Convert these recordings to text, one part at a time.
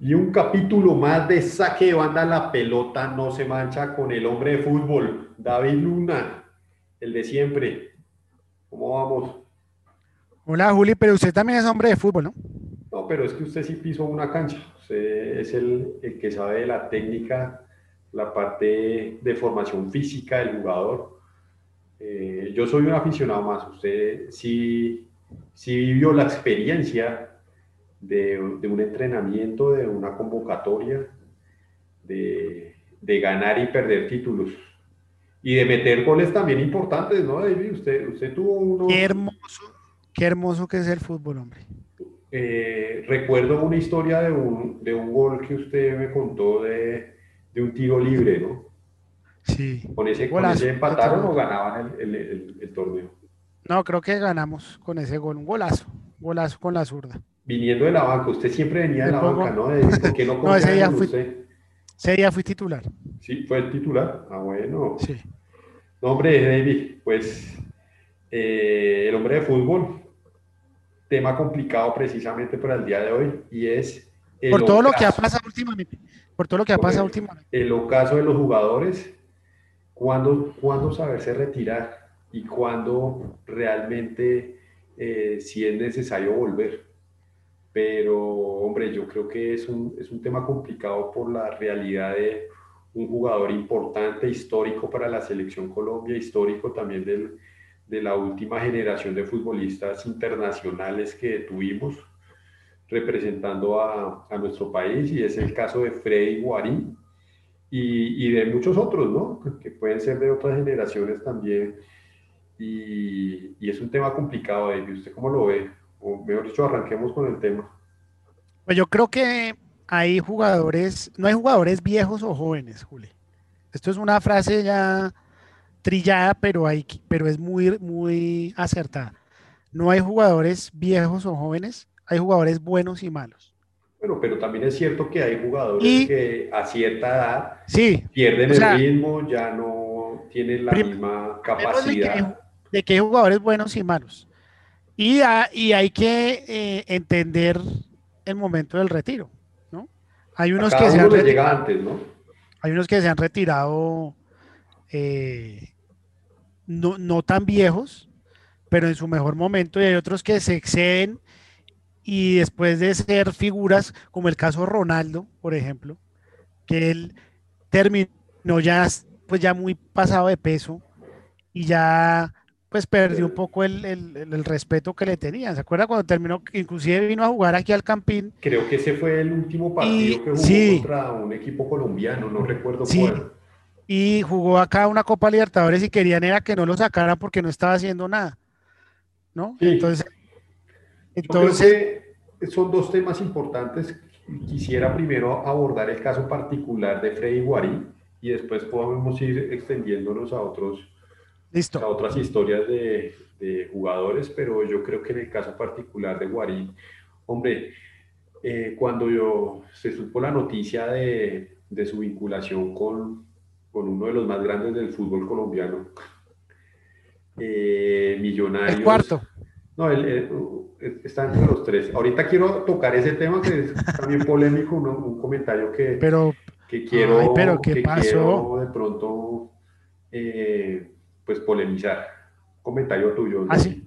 Y un capítulo más de saque de banda, la pelota no se mancha con el hombre de fútbol, David Luna, el de siempre. ¿Cómo vamos? Hola Juli, pero usted también es hombre de fútbol, ¿no? No, pero es que usted sí pisó una cancha. Usted es el, que sabe de la técnica, la parte de formación física del jugador. Eh, yo soy un aficionado más. Usted sí, sí vivió la experiencia de, un entrenamiento, de una convocatoria, de, ganar y perder títulos. Y de meter goles también importantes, ¿no, David? Usted, usted tuvo uno... Qué hermoso, qué hermoso que es el fútbol, hombre. Eh, recuerdo una historia de un, de un gol que usted me contó de, de un tiro libre, ¿no? Sí. ¿Con ese, ¿con ese empataron o ganaban el, el, el, torneo? No, creo que ganamos con ese gol, un golazo, golazo con la zurda viniendo de la banca, usted siempre venía de la banca, ¿no? ¿Por qué no, no ese día, fui, ese día fui titular. Sí, fue el titular. Ah, bueno. Sí. No, hombre, David, pues eh, el hombre de fútbol, tema complicado precisamente para el día de hoy, y es... por todo lo que ha pasado últimamente. Por todo lo que ha pasado últimamente. El ocaso de los jugadores, cuándo, cuándo saberse retirar y cuándo realmente, eh, si es necesario volver pero hombre, yo creo que es un, es un tema complicado por la realidad de un jugador importante, histórico para la selección Colombia, histórico también del, de la última generación de futbolistas internacionales que tuvimos representando a, a nuestro país y es el caso de Freddy Guarín y, y, de muchos otros, ¿no? Que pueden ser de otras generaciones también. Y, y es un tema complicado, David. ¿Usted cómo lo ve? O mejor dicho, arranquemos con el tema. Pues yo creo que hay jugadores, no hay jugadores viejos o jóvenes, Juli. Esto es una frase ya trillada, pero, hay, pero es muy, muy acertada. No hay jugadores viejos o jóvenes, hay jugadores buenos y malos. Bueno, pero también es cierto que hay jugadores que a cierta edad pierden el ritmo, ya no tienen la misma capacidad. de que hay jugadores buenos y malos. Y, hay que eh, entender el momento del retiro, ¿no? Hay unos que se han retirado, antes, ¿no? Hay unos que se han retirado eh, no, tan viejos, pero en su mejor momento, y hay otros que se exceden y después de ser figuras, como el caso Ronaldo, por ejemplo, que él terminó ya, pues ya muy pasado de peso y ya pues perdió un poco el, el, respeto que le tenían. ¿Se acuerda cuando terminó? Inclusive vino a jugar aquí al Campín. Creo que ese fue el último partido que jugó contra un equipo colombiano, no recuerdo cuál. Y jugó acá una Copa Libertadores y querían era que no lo sacaran porque no estaba haciendo nada. ¿No? Entonces, entonces son dos temas importantes. Quisiera primero abordar el caso particular de Freddy Guarí y después podemos ir extendiéndonos a otros Listo. a otras historias de, de, jugadores, pero yo creo que en el caso particular de Guarín, hombre, eh, cuando yo, se supo la noticia de, de su vinculación con, con, uno de los más grandes del fútbol colombiano, eh, Millonarios. El cuarto. No, él, está entre los tres. Ahorita quiero tocar ese tema que es también polémico, un comentario que, pero, que quiero, pero ¿qué pasó? de pronto eh, pues polemizar. Comentario tuyo. ¿Ah, sí?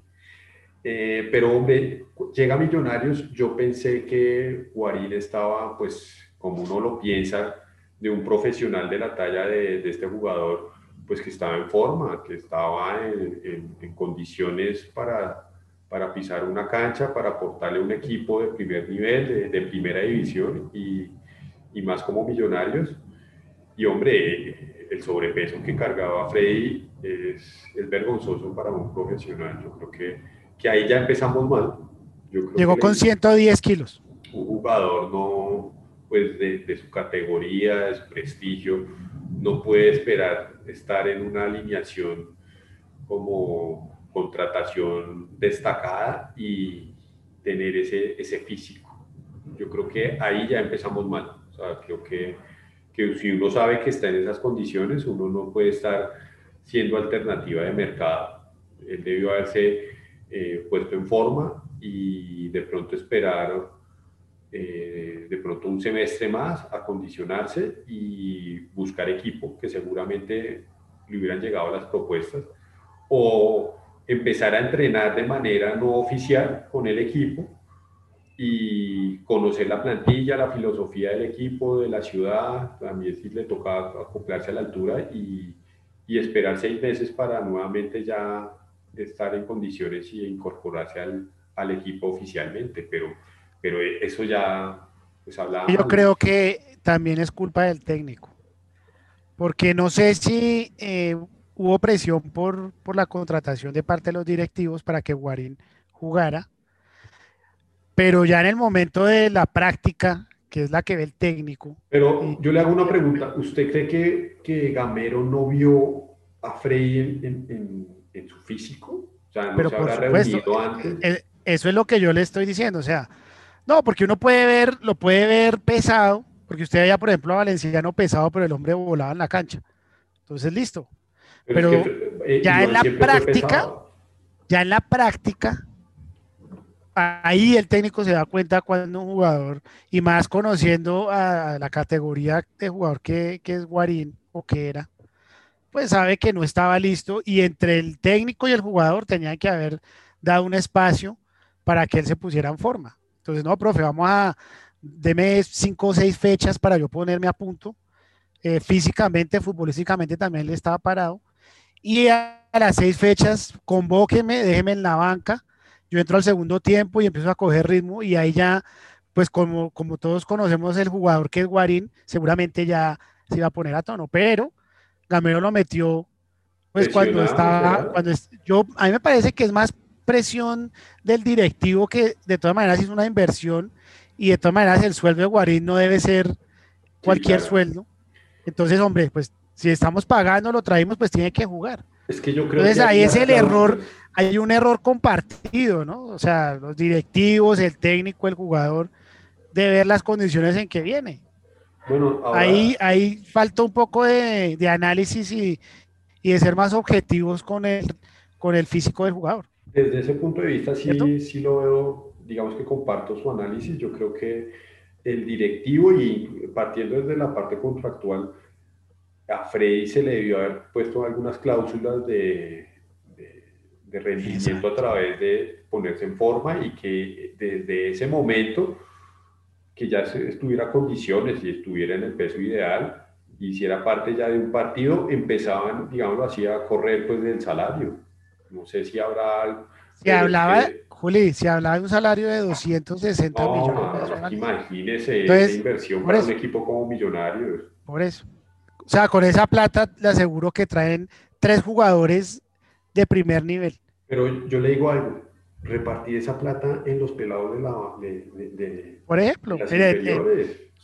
Eh, pero hombre, llega Millonarios, yo pensé que Guarín estaba, pues como uno lo piensa, de un profesional de la talla de, este jugador, pues que estaba en forma, que estaba en, condiciones para, para pisar una cancha, para aportarle un equipo de primer nivel, de, primera división y, y, más como millonarios. Y hombre, el sobrepeso que cargaba Freddy es, es, vergonzoso para un profesional. Yo creo que, que ahí ya empezamos mal. Llegó con 110 kilos. Un jugador no, pues de, de, su categoría, de su prestigio, no puede esperar estar en una alineación como contratación destacada y tener ese, ese físico. Yo creo que ahí ya empezamos mal. O sea, creo que, que si uno sabe que está en esas condiciones, uno no puede estar siendo alternativa de mercado. Él debió haberse eh, puesto en forma y de pronto esperar eh, de pronto un semestre más, acondicionarse y buscar equipo, que seguramente le hubieran llegado las propuestas, o empezar a entrenar de manera no oficial con el equipo y conocer la plantilla, la filosofía del equipo, de la ciudad, también si le toca acoplarse a la altura y, y esperar seis meses para nuevamente ya estar en condiciones y incorporarse al, al equipo oficialmente, pero, pero eso ya pues hablaba. Yo creo que también es culpa del técnico, porque no sé si eh, hubo presión por, por la contratación de parte de los directivos para que Guarín jugara, pero ya en el momento de la práctica, que es la que ve el técnico. Pero yo le hago una pregunta, ¿usted cree que, que Gamero no vio a Frey en, en, su físico? O sea, ¿no se habrá reunido antes? Eso es lo que yo le estoy diciendo, o sea, no, porque uno puede ver, lo puede ver pesado, porque usted veía, por ejemplo, a Valenciano pesado, pero el hombre volaba en la cancha. Entonces, listo. Pero, eh, ya en la práctica, ya en la práctica, ahí el técnico se da cuenta cuando un jugador, y más conociendo a la categoría de jugador que, que es Guarín o que era, pues sabe que no estaba listo y entre el técnico y el jugador tenía que haber dado un espacio para que él se pusiera en forma. Entonces, no, profe, vamos a, deme cinco o seis fechas para yo ponerme a punto. Eh, físicamente, futbolísticamente también le estaba parado. Y a, las seis fechas, convóqueme, déjeme en la banca. Yo entro al segundo tiempo y empiezo a coger ritmo y ahí ya, pues como, como todos conocemos el jugador que es Guarín, seguramente ya se iba a poner a tono, pero Gamero lo metió, pues cuando estaba, cuando yo, a mí me parece que es más presión del directivo que de todas maneras hizo una inversión y de todas maneras el sueldo de Guarín no debe ser cualquier sueldo. Entonces, hombre, pues si estamos pagando, lo traímos, pues tiene que jugar. Es que yo creo Entonces ahí es el error, hay un error compartido, ¿no? O sea, los directivos, el técnico, el jugador, de ver las condiciones en que viene. Bueno, ahí, ahí falta un poco de, análisis y, y, de ser más objetivos con el, con el físico del jugador. Desde ese punto de vista sí, sí lo veo, digamos que comparto su análisis. Yo creo que el directivo y partiendo desde la parte contractual, a Freddy se le debió haber puesto algunas cláusulas de, de, rendimiento a través de ponerse en forma y que desde ese momento que ya estuviera condiciones y estuviera en el peso ideal, hiciera parte ya de un partido, empezaban, digámoslo así, a correr pues del salario no sé si habrá algo. Se hablaba, Juli, se hablaba de un salario de 260 millones. Imagínese esa inversión para un equipo como Millonarios. Por eso. O sea, con esa plata le aseguro que traen tres jugadores de primer nivel. Pero yo le digo algo, repartir esa plata en los pelados de la de, Por ejemplo,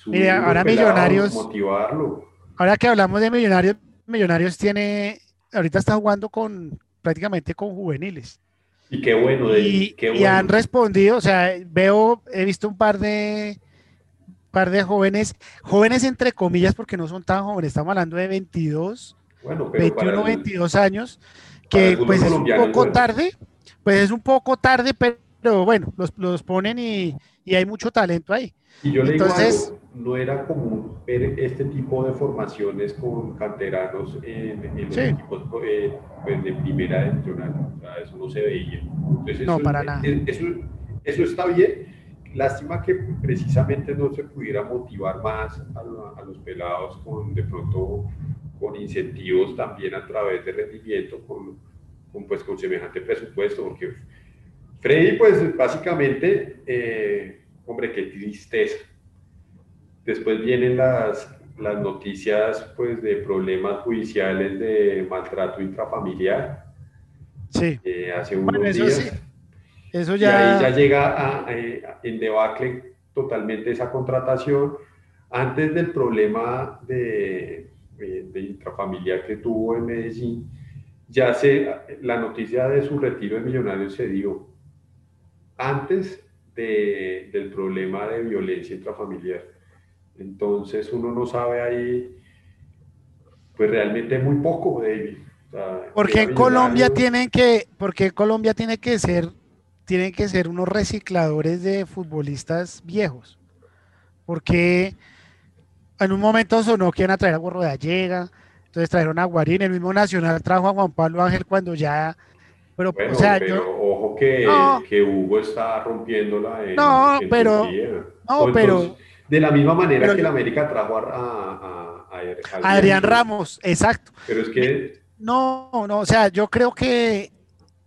mire, ahora Millonarios motivarlo. Ahora que hablamos de Millonarios, Millonarios tiene ahorita está jugando con prácticamente con juveniles. Y qué bueno. De, y, qué bueno. y han respondido, o sea, veo, he visto un par de par de jóvenes, jóvenes entre comillas porque no son tan jóvenes, estamos hablando de 22, bueno, 21, 22 años, que pues es un poco tarde, pues es un poco tarde, pero bueno, los, los ponen y, y hay mucho talento ahí. Y yo le Entonces, digo no era común ver este tipo de formaciones con canteranos en, los equipos eh, pues, de primera divisional. O sea, eso no se veía. no, eso, para nada. Eso, eso, está bien. Lástima que precisamente no se pudiera motivar más a, los pelados con de pronto con incentivos también a través de rendimiento, con, con pues con semejante presupuesto, porque Freddy, pues básicamente, eh, hombre, qué tristeza Después vienen las, las noticias pues, de problemas judiciales de maltrato intrafamiliar. Sí. Eh, hace unos días. Eso ya... Y ahí ya llega a, eh, en debacle totalmente esa contratación. Antes del problema de, eh, de intrafamiliar que tuvo en Medellín, ya se, la noticia de su retiro de millonario se dio antes de, del problema de violencia intrafamiliar. Entonces uno no sabe ahí, pues realmente muy poco, David. porque en Colombia tienen que, porque Colombia tiene que ser, tienen que ser unos recicladores de futbolistas viejos. Porque en un momento sonó que iban a traer a Gorro de Allega, entonces trajeron a Guarín, el mismo Nacional trajo a Juan Pablo Ángel cuando ya... Pero, o sea, ojo que, que, Hugo está rompiéndola en, no, pero, no, pero... De la misma manera que el América trajo a, Adrián, Ramos, exacto. Pero es que... No, no, o sea, yo creo que,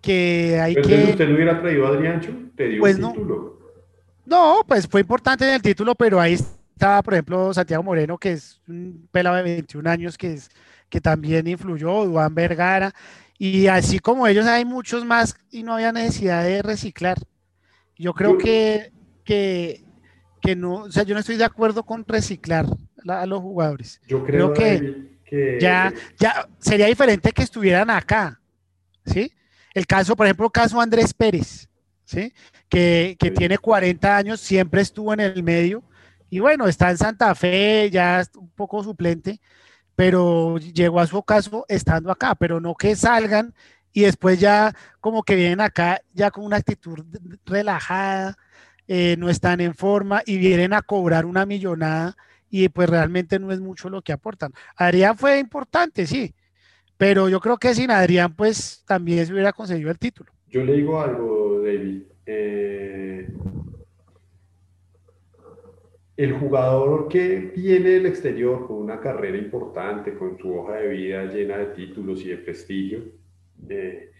que hay pero que... ¿Usted no hubiera traído a Adriancho? Te dio pues un título. No, pues fue importante en el título, pero ahí estaba, por ejemplo, Santiago Moreno, que es un pelado de 21 años que, es, que también influyó, Duan Vergara, y así como ellos hay muchos más y no había necesidad de reciclar. Yo creo que, que, que no, o sea, yo no estoy de acuerdo con reciclar a los jugadores. Yo creo, que, ya, ya sería diferente que estuvieran acá, ¿sí? El caso, por ejemplo, caso Andrés Pérez, ¿sí? Que, que tiene 40 años, siempre estuvo en el medio, y bueno, está en Santa Fe, ya un poco suplente, pero llegó a su caso estando acá, pero no que salgan y después ya como que vienen acá ya con una actitud relajada, eh, no están en forma y vienen a cobrar una millonada y pues realmente no es mucho lo que aportan. Adrián fue importante, sí, pero yo creo que sin Adrián pues también se hubiera conseguido el título. Yo le digo algo, David. Eh, el jugador que viene del exterior con una carrera importante, con su hoja de vida llena de títulos y de prestigio, eh,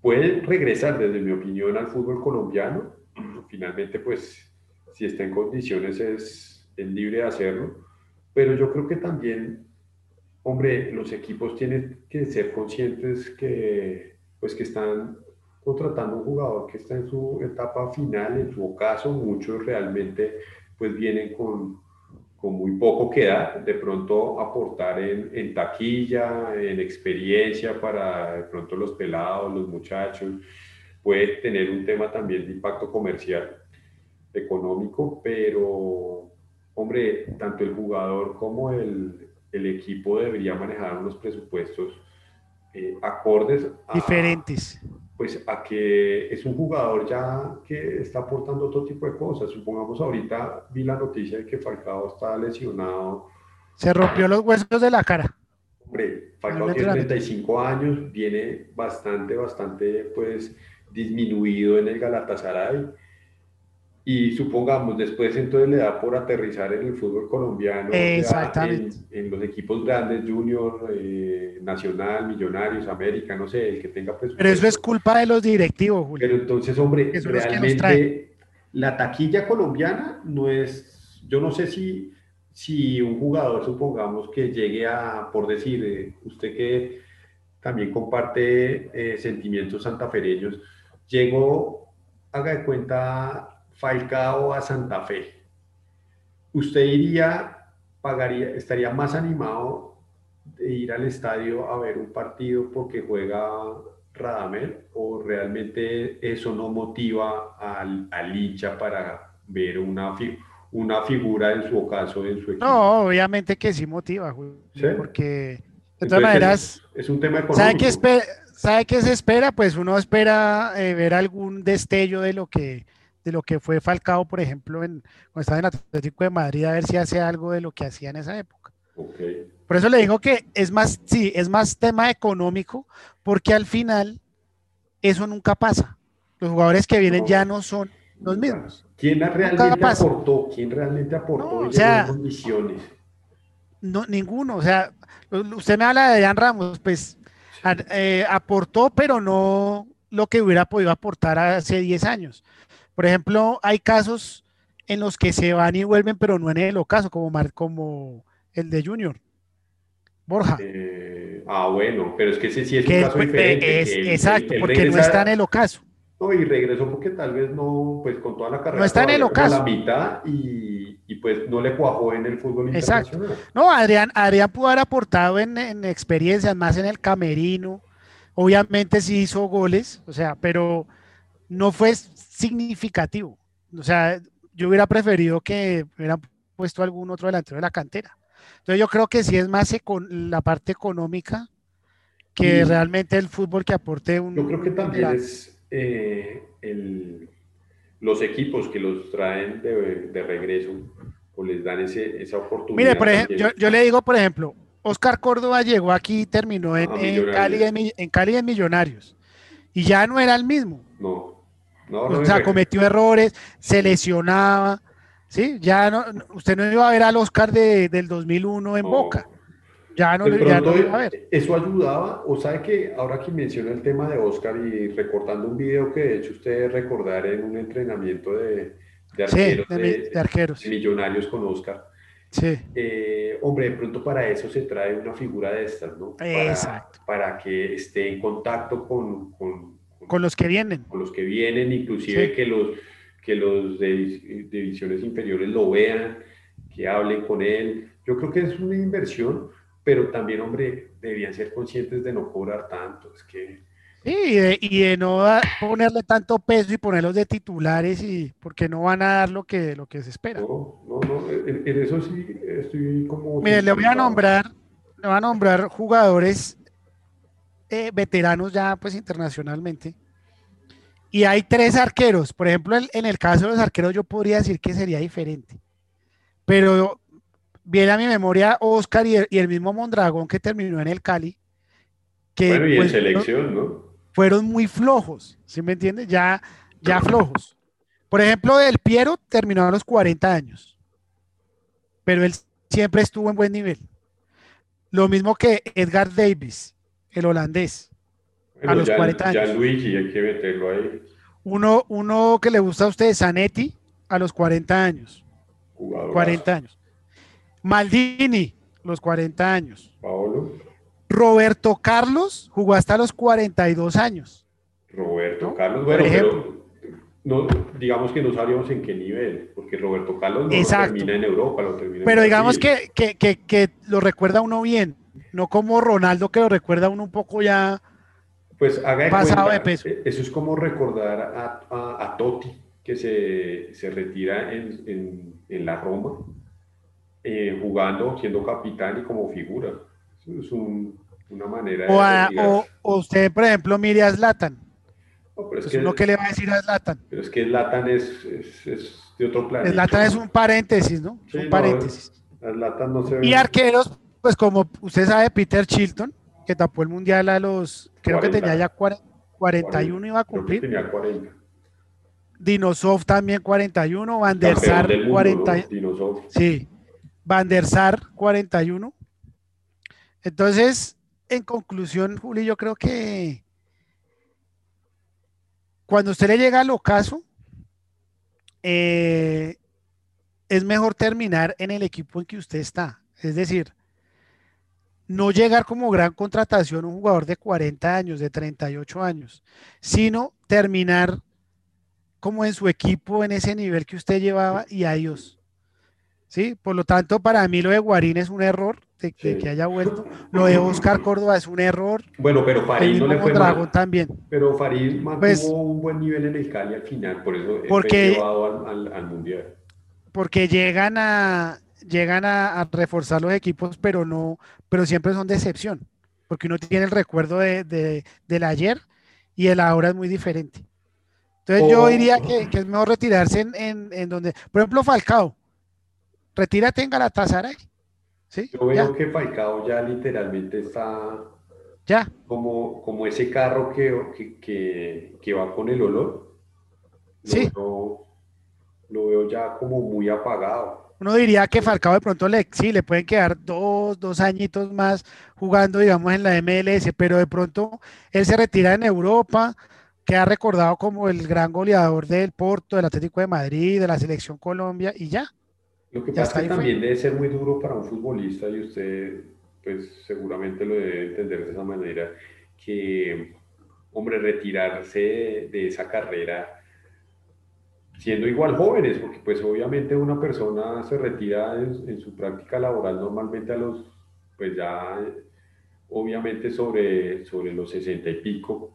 puede regresar, desde mi opinión, al fútbol colombiano. Finalmente, pues, si está en condiciones, es, es libre de hacerlo. Pero yo creo que también, hombre, los equipos tienen que ser conscientes que, pues, que están contratando un jugador que está en su etapa final, en su ocaso, muchos realmente pues vienen con, con muy poco que dar, de pronto aportar en, en, taquilla, en experiencia para de pronto los pelados, los muchachos, puede tener un tema también de impacto comercial, económico, pero hombre, tanto el jugador como el, el equipo debería manejar unos presupuestos eh, acordes diferentes pues a que es un jugador ya que está aportando otro tipo de cosas. Supongamos ahorita vi la noticia de que Falcao está lesionado. Se rompió los huesos de la cara. Hombre, Falcao tiene 35 años, viene bastante, bastante pues disminuido en el Galatasaray y supongamos después entonces le da por aterrizar en el fútbol colombiano, Exactamente. En, los equipos grandes, Junior, eh, Nacional, Millonarios, América, no sé, el que tenga pues... Pero eso es culpa de los directivos, Julio. Pero entonces, hombre, realmente la taquilla colombiana no es, yo no sé si, si un jugador, supongamos que llegue a, por decir, eh, usted que también comparte eh, sentimientos santafereños, llegó, haga de cuenta Falcao a Santa Fe, ¿usted iría, pagaría, estaría más animado de ir al estadio a ver un partido porque juega Radamel o realmente eso no motiva al, al hincha para ver una, una figura en su ocaso en su equipo? No, obviamente que sí motiva, porque de todas maneras es, un tema económico. ¿sabe qué, ¿Sabe qué se espera? Pues uno espera eh, ver algún destello de lo que de lo que fue Falcao, por ejemplo, en, cuando estaba en Atlético de Madrid, a ver si hace algo de lo que hacía en esa época. Por eso le digo que es más, sí, es más tema económico, porque al final eso nunca pasa. Los jugadores que vienen ya no son los mismos. ¿Quién realmente aportó? ¿Quién realmente aportó no, o sea, No, ninguno. O sea, usted me habla de Dan Ramos, pues eh, aportó, pero no lo que hubiera podido aportar hace 10 años. Por ejemplo, hay casos en los que se van y vuelven, pero no en el ocaso, como, como el de Junior. Borja. Eh, ah, bueno, pero es que ese sí es un caso diferente. exacto, porque no está en el ocaso. No, y regresó porque tal vez no, pues con toda la carrera. No está en el ocaso. La mitad y, y, pues no le cuajó en el fútbol Exacto. No, Adrián, Adrián pudo haber aportado en, en experiencias, más en el camerino. Obviamente sí hizo goles, o sea, pero no fue significativo. O sea, yo hubiera preferido que hubieran puesto algún otro delantero de la cantera. Entonces yo creo que sí es más la parte económica que realmente el fútbol que aporte un... Yo creo que también es eh, los equipos que los traen de, regreso, o les dan ese, esa oportunidad. Mire, por ejemplo, yo, yo, le digo, por ejemplo, Oscar Córdoba llegó aquí y terminó en, en Cali, en, Cali en Millonarios. Y ya no era el mismo. No. No, o sea, cometió errores, se lesionaba. Sí, ya no, usted no iba a ver al Oscar de, del 2001 en Boca. Ya no, ya no iba a ver. Eso ayudaba, o sabe que ahora que menciona el tema de Oscar y recortando un video que de hecho ustedes recordar en un entrenamiento de, de arqueros, de, arqueros. millonarios con Oscar Sí. Eh, hombre, de pronto para eso se trae una figura de estas, ¿no? Para, Exacto. Para que esté en contacto con, con, con, los que vienen. Con los que vienen, inclusive que los, que los de, divisiones inferiores lo vean, que hablen con él. Yo creo que es una inversión, pero también, hombre, deberían ser conscientes de no cobrar tanto. Es que y de, y de, no ponerle tanto peso y ponerlos de titulares y porque no van a dar lo que, lo que se espera. No, no, no, en, eso sí estoy como... Mire, le voy a nombrar, le voy a nombrar jugadores eh, veteranos ya pues internacionalmente. Y hay tres arqueros. Por ejemplo, en, el caso de los arqueros yo podría decir que sería diferente. Pero viene a mi memoria Oscar y el, y el mismo Mondragón que terminó en el Cali. Que, bueno, y en pues, selección, ¿no? fueron muy flojos, ¿sí me entiendes? Ya, ya flojos. Por ejemplo, el Piero terminó a los 40 años, pero él siempre estuvo en buen nivel. Lo mismo que Edgar Davis, el holandés, a los 40 años. Ya Luigi, hay que meterlo ahí. Uno, uno que le gusta a usted, Zanetti, a los 40 años. 40 años. Maldini, los 40 años. Paolo. Roberto Carlos jugó hasta los 42 años. Roberto Carlos, bueno, pero no, digamos que no sabíamos en qué nivel, porque Roberto Carlos no lo termina en Europa, lo termina Pero digamos que, que, que, lo recuerda uno bien, no como Ronaldo que lo recuerda uno un poco ya pues haga pasado de peso. Eh, eso es como recordar a, a, Totti, que se, se retira en, en, en, la Roma, eh, jugando, siendo capitán y como figura es una manera o, o, usted, por ejemplo, mire a Zlatan. No, pero es pues que, le va a decir a Zlatan? Pero es que Zlatan es, es, de otro planeta. Zlatan es un paréntesis, ¿no? un paréntesis. No, se ve. Y arqueros, pues como usted sabe, Peter Chilton, que tapó el mundial a los, creo que tenía ya 41 iba a cumplir. tenía 40. Dinosov también 41, Van der Sar 40. Sí, Van der Sar 41. Entonces, en conclusión, Juli, yo creo que cuando usted le llega al ocaso, eh, es mejor terminar en el equipo en que usted está. Es decir, no llegar como gran contratación un jugador de 40 años, de 38 años, sino terminar como en su equipo, en ese nivel que usted llevaba y adiós. ¿Sí? Por lo tanto, para mí lo de Guarín es un error de, que haya vuelto. Lo de Oscar Córdoba es un error. Bueno, pero Farid no le fue Dragón también. Pero Farid mantuvo pues, un buen nivel en el Cali al final, por eso porque, fue llevado al, al, Mundial. Porque llegan a llegan a, reforzar los equipos, pero no, pero siempre son de excepción, porque uno tiene el recuerdo de, de, del ayer y el ahora es muy diferente. Entonces yo diría que, que, es mejor retirarse en, en, en donde, por ejemplo, Falcao, retírate en Galatasaray yo veo que Falcao ya literalmente está ya. Como, como ese carro que, que, que, va con el olor. Sí. Lo, veo ya como muy apagado. Uno diría que Falcao de pronto le, sí, le pueden quedar dos, dos añitos más jugando, digamos, en la MLS, pero de pronto él se retira en Europa, queda recordado como el gran goleador del Porto, del Atlético de Madrid, de la Selección Colombia y ya. Lo que pasa es que también debe ser muy duro para un futbolista y usted pues seguramente lo debe entender de esa manera, que, hombre, retirarse de, esa carrera siendo igual jóvenes, porque pues obviamente una persona se retira en, su práctica laboral normalmente a los, pues ya obviamente sobre, sobre los sesenta y pico,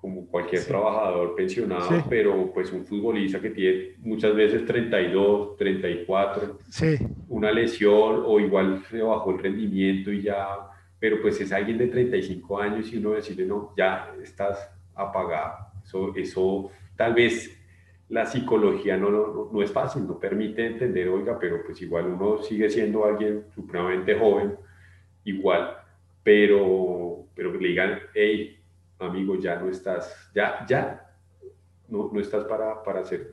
como cualquier trabajador pensionado, pero pues un futbolista que tiene muchas veces 32, 34, sí. una lesión o igual se bajó el rendimiento y ya, pero pues es alguien de 35 años y uno decirle, no, ya estás apagado. Eso, eso tal vez la psicología no, no, no, es fácil, no permite entender, oiga, pero pues igual uno sigue siendo alguien supremamente joven, igual, pero, pero que le digan, hey, amigo, ya no estás, ya, ya, no, no estás para, para ser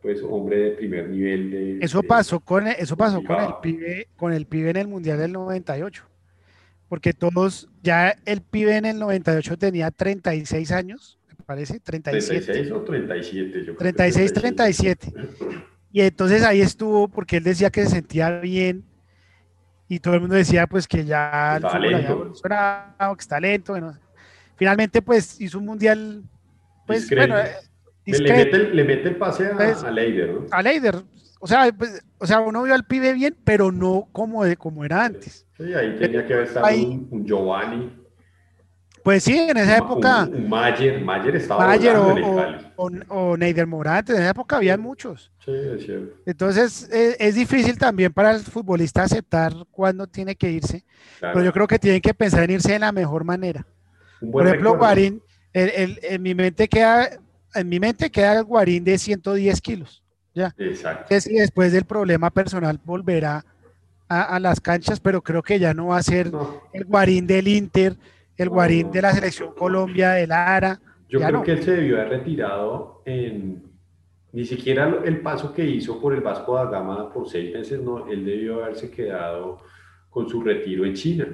pues hombre de primer nivel de... Eso pasó con, eso pasó con el, pibe, con el pibe en el Mundial del 98, porque todos, ya el pibe en el 98 tenía 36 años, parece, 37. 36 o 37, yo 36, 37. Y entonces ahí estuvo porque él decía que se sentía bien y todo el mundo decía pues que ya había evolucionado, que está lento, bueno, finalmente pues hizo un mundial, pues bueno, le mete, el, le mete, el, pase a, pues, a Leider, ¿no? A Leider, o sea, pues, o sea, uno vio al pibe bien, pero no como, de, como era antes. Sí, ahí tenía que haber estado un, Giovanni. Pues sí, en esa época. Un, Mayer, Mayer estaba Mayer o, o, o, Neider Morante, en esa época había muchos. Sí, es cierto. Entonces es, es, difícil también para el futbolista aceptar cuándo tiene que irse, pero yo creo que tienen que pensar en irse de la mejor manera. Por ejemplo, Guarín, el, el, en mi mente queda, en mi mente queda el Guarín de 110 kilos. Ya. Exacto. y después del problema personal volverá a, a, las canchas, pero creo que ya no va a ser no. el Guarín del Inter, el Guarín de la selección Colombia, del ARA. Yo creo que él se debió haber retirado en ni siquiera el paso que hizo por el Vasco da Gama por seis meses, no, él debió haberse quedado con su retiro en China.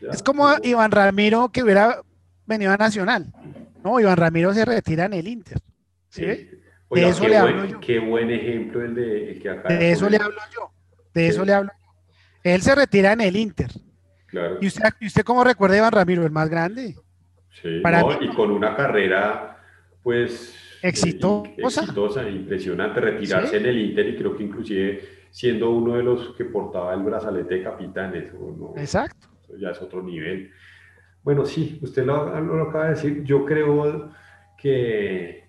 Ya, es como. Iván Ramiro que hubiera venido a Nacional. No, Iván Ramiro se retira en el Inter. ¿sí? Oiga, de eso le buen, hablo yo. Qué buen ejemplo el de el que acá. De eso le hablo yo. De eso le hablo yo. Él se retira en el Inter. Claro. ¿Y usted, ¿y usted cómo recuerda a Iván Ramiro, el más grande? Sí, Para no, mí, y con una carrera, pues. Exitosa. Exitosa, impresionante. Retirarse ¿Sí? en el Inter y creo que inclusive siendo uno de los que portaba el brazalete de no, Exacto. Eso ya es otro nivel. Bueno, sí, usted lo, lo, acaba de decir. Yo creo que,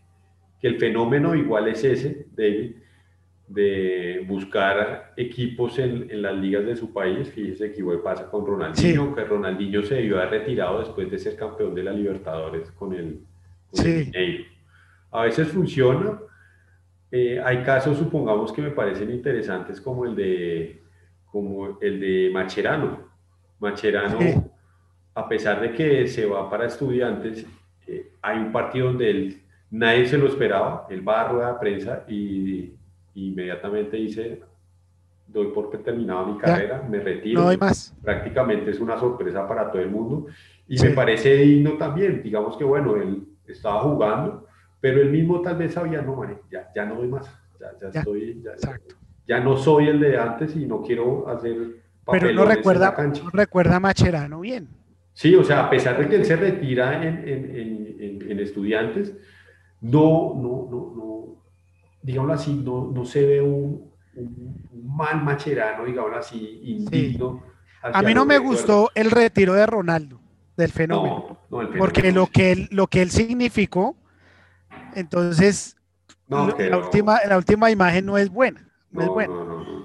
que, el fenómeno igual es ese, David, de buscar equipos en, en, las ligas de su país. Fíjese que igual pasa con Ronaldinho, sí. que Ronaldinho se debió haber retirado después de ser campeón de la Libertadores con el, con sí. el Mineiro. A veces funciona. Eh, hay casos, supongamos, que me parecen interesantes como el de, como el de Macherano. Macherano sí a pesar de que se va para estudiantes, eh, hay un partido donde él, nadie se lo esperaba, él va a rueda de prensa y, y inmediatamente dice, doy por terminado mi carrera, ya, me retiro. No hay más. Prácticamente es una sorpresa para todo el mundo y sí. me parece digno también, digamos que bueno, él estaba jugando, pero él mismo tal vez sabía, no, man, ya, ya no doy más, ya, ya, ya estoy, ya, ya, no soy el de antes y no quiero hacer... Pero no recuerda, no recuerda a Macherano bien. Sí, o sea, a pesar de que él se retira en, en, en, en estudiantes, no, no, no, no, digámoslo así, no, no se ve un, un, un mal macherano, digámoslo así, indigno. Sí. A mí no me gustó el retiro de Ronaldo, del fenómeno. No, no, el fenómeno porque lo que, él, lo que él significó, entonces, no, la, última, la última imagen no es buena. No, es buena.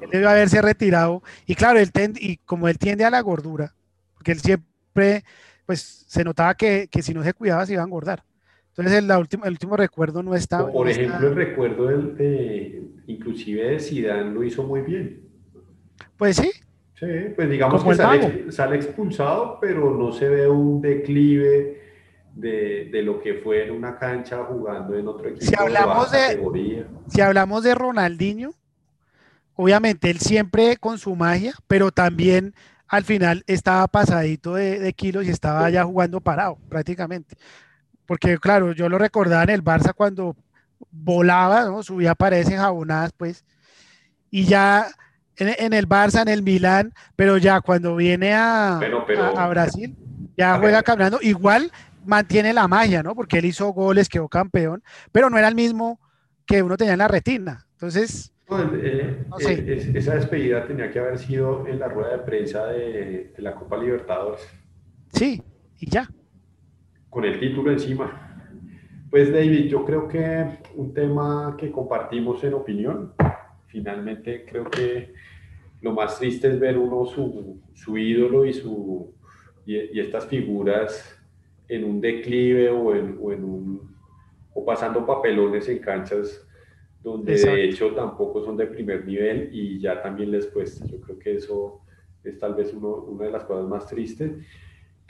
Él debe haberse retirado. Y claro, él tend, y como él tiende a la gordura, porque él siempre pues se notaba que, que, si no se cuidaba se iba a engordar. Entonces el, la última, el último recuerdo no está... por no ejemplo, está... el recuerdo del, de, inclusive de Zidane lo hizo muy bien. Pues sí. Sí, pues digamos Como que sale, sale, expulsado, pero no se ve un declive de, de, lo que fue en una cancha jugando en otro equipo. Si hablamos de, de si hablamos de Ronaldinho, obviamente él siempre con su magia, pero también al final estaba pasadito de, de, kilos y estaba ya jugando parado prácticamente. Porque claro, yo lo recordaba en el Barça cuando volaba, ¿no? subía paredes enjabonadas, pues, y ya en, en, el Barça, en el Milán, pero ya cuando viene a, pero, pero, a, a Brasil, ya a juega caminando, igual mantiene la magia, ¿no? Porque él hizo goles, quedó campeón, pero no era el mismo que uno tenía en la retina. Entonces, eh, no sé. eh, esa despedida tenía que haber sido en la rueda de prensa de, de, la Copa Libertadores. Sí, y ya. Con el título encima. Pues David, yo creo que un tema que compartimos en opinión, finalmente creo que lo más triste es ver uno su, su ídolo y, su, y, y, estas figuras en un declive o en, o en un o pasando papelones en canchas donde de hecho tampoco son de primer nivel y ya también les cuesta. Yo creo que eso es tal vez una de las cosas más tristes.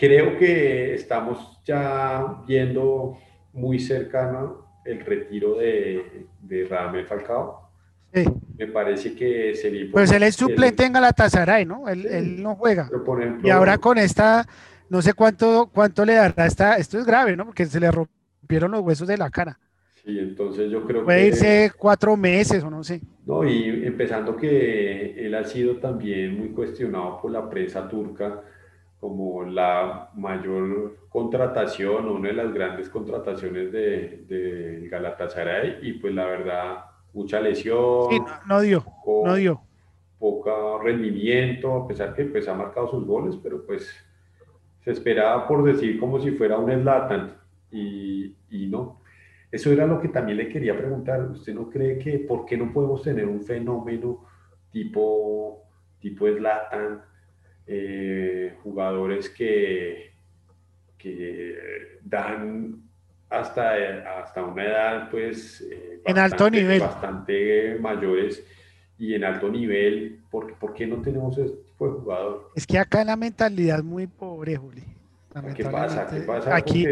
Creo que estamos ya viendo muy cercano el retiro de, de Radamel Falcao. Sí. Me parece que sería... Pues él es suplente en Galatasaray, ¿no? Él, él no juega. y ahora con esta, no sé cuánto, cuánto le dará esta, esto es grave, ¿no? Porque se le rompieron los huesos de la cara. Sí, entonces yo creo Puede que... Puede irse cuatro meses o no sé. No, y empezando que él ha sido también muy cuestionado por la prensa turca como la mayor contratación, una de las grandes contrataciones de, de Galatasaray y pues la verdad, mucha lesión. Sí, no, dio, no dio. Poco rendimiento, a pesar que pues ha marcado sus goles, pero pues se esperaba por decir como si fuera un Zlatan y, y no. Eso era lo que también le quería preguntar. ¿Usted no cree que por qué no podemos tener un fenómeno tipo, tipo Zlatan? Eh, jugadores que, que dan hasta, hasta una edad pues eh, en alto nivel. bastante mayores y en alto nivel, ¿por, ¿por qué no tenemos ese tipo de jugador? Es que acá la mentalidad es muy pobre, Juli. ¿Qué pasa? ¿Qué pasa? Aquí,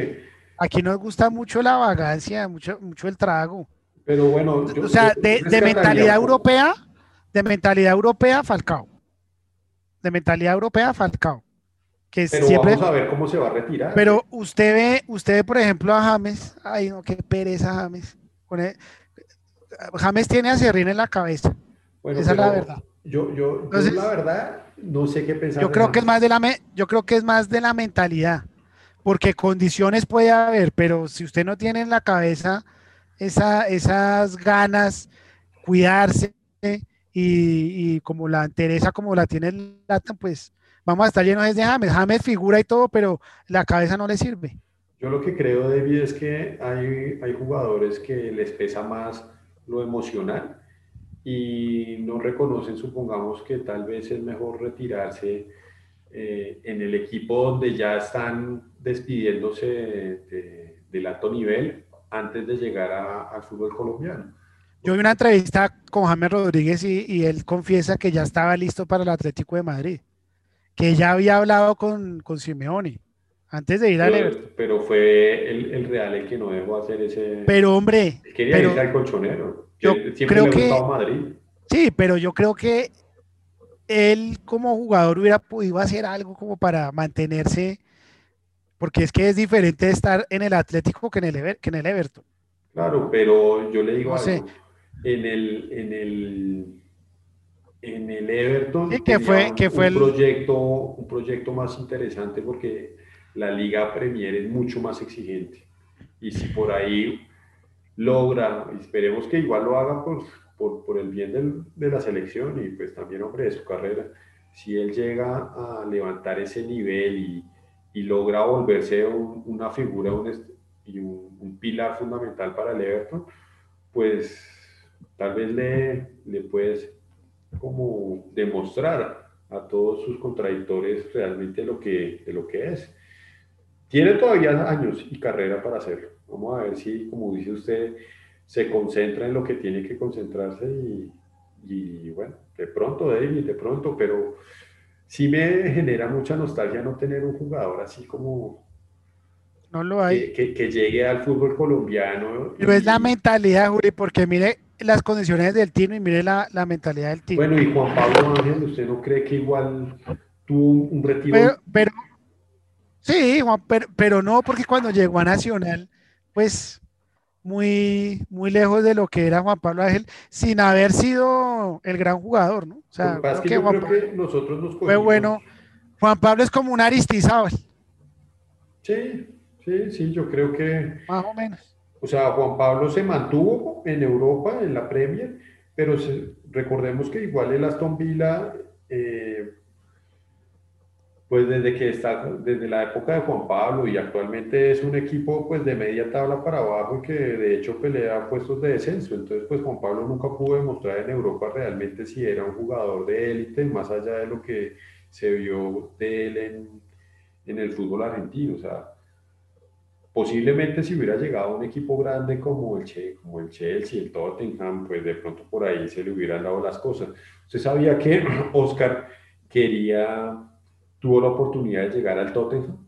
aquí nos gusta mucho la vagancia, mucho, mucho el trago. Pero bueno, o sea, de, de mentalidad europea, de mentalidad europea, Falcao de mentalidad europea, Falcao. Que pero siempre, vamos a ver cómo se va a retirar. Pero usted ve, usted ve, por ejemplo, a James. Ay, no, qué pereza James. James tiene a Serrín en la cabeza. Esa es la verdad. Yo, yo, la verdad, no sé qué pensar. Yo creo que es más de la yo creo que es más de la mentalidad. Porque condiciones puede haber, pero si usted no tiene en la cabeza esa, esas ganas, cuidarse, y, como la entereza como la tiene el Latam, pues vamos a estar llenos de James. James figura y todo, pero la cabeza no le sirve. Yo lo que creo, David, es que hay, hay jugadores que les pesa más lo emocional y no reconocen, supongamos que tal vez es mejor retirarse eh, en el equipo donde ya están despidiéndose del alto nivel antes de llegar al fútbol colombiano. Yo vi una entrevista con James Rodríguez y, él confiesa que ya estaba listo para el Atlético de Madrid, que ya había hablado con, con Simeone antes de ir al Everton. Pero fue el, Real el que no dejó hacer ese. Pero hombre. quería irse al colchonero. Yo creo que. Madrid. Sí, pero yo creo que él como jugador hubiera podido hacer algo como para mantenerse, porque es que es diferente estar en el Atlético que en el, que en el Everton. Claro, pero yo le digo algo en el, en el, en el Everton que fue, que fue un, proyecto, un proyecto más interesante porque la Liga Premier es mucho más exigente. Y si por ahí logra, esperemos que igual lo haga por, por, por el bien de la selección y pues también, hombre, de su carrera, si él llega a levantar ese nivel y, y logra volverse una figura y un, un, pilar fundamental para el Everton, pues tal vez le, le puedes como demostrar a todos sus contradictores realmente lo que, lo que es. Tiene todavía años y carrera para hacerlo. Vamos a ver si, como dice usted, se concentra en lo que tiene que concentrarse y, y bueno, de pronto, David, de pronto, pero sí me genera mucha nostalgia no tener un jugador así como... No lo hay. Que, que, llegue al fútbol colombiano. Pero es la mentalidad, Juli, porque mire, las condiciones del Tino y mire la, mentalidad del Tino. Bueno, y Juan Pablo Ángel, ¿usted no cree que igual tuvo un, retiro? Pero, sí, Juan, pero, no, porque cuando llegó a Nacional, pues muy, muy lejos de lo que era Juan Pablo Ángel, sin haber sido el gran jugador, ¿no? O sea, creo que, Juan Pablo, nosotros nos Fue bueno. Juan Pablo es como un Aristizábal. Sí, sí, sí, yo creo que. Más o menos. O sea, Juan Pablo se mantuvo en Europa, en la Premier, pero recordemos que igual el Aston Villa, eh, pues desde que está, desde la época de Juan Pablo y actualmente es un equipo pues de media tabla para abajo y que de hecho pelea puestos de descenso. Entonces, pues Juan Pablo nunca pudo demostrar en Europa realmente si era un jugador de élite, más allá de lo que se vio de él en, en el fútbol argentino. O sea, posiblemente si hubiera llegado un equipo grande como el, che, como el Chelsea, el Tottenham, pues de pronto por ahí se le hubieran dado las cosas. Usted sabía que Oscar quería, tuvo la oportunidad de llegar al Tottenham,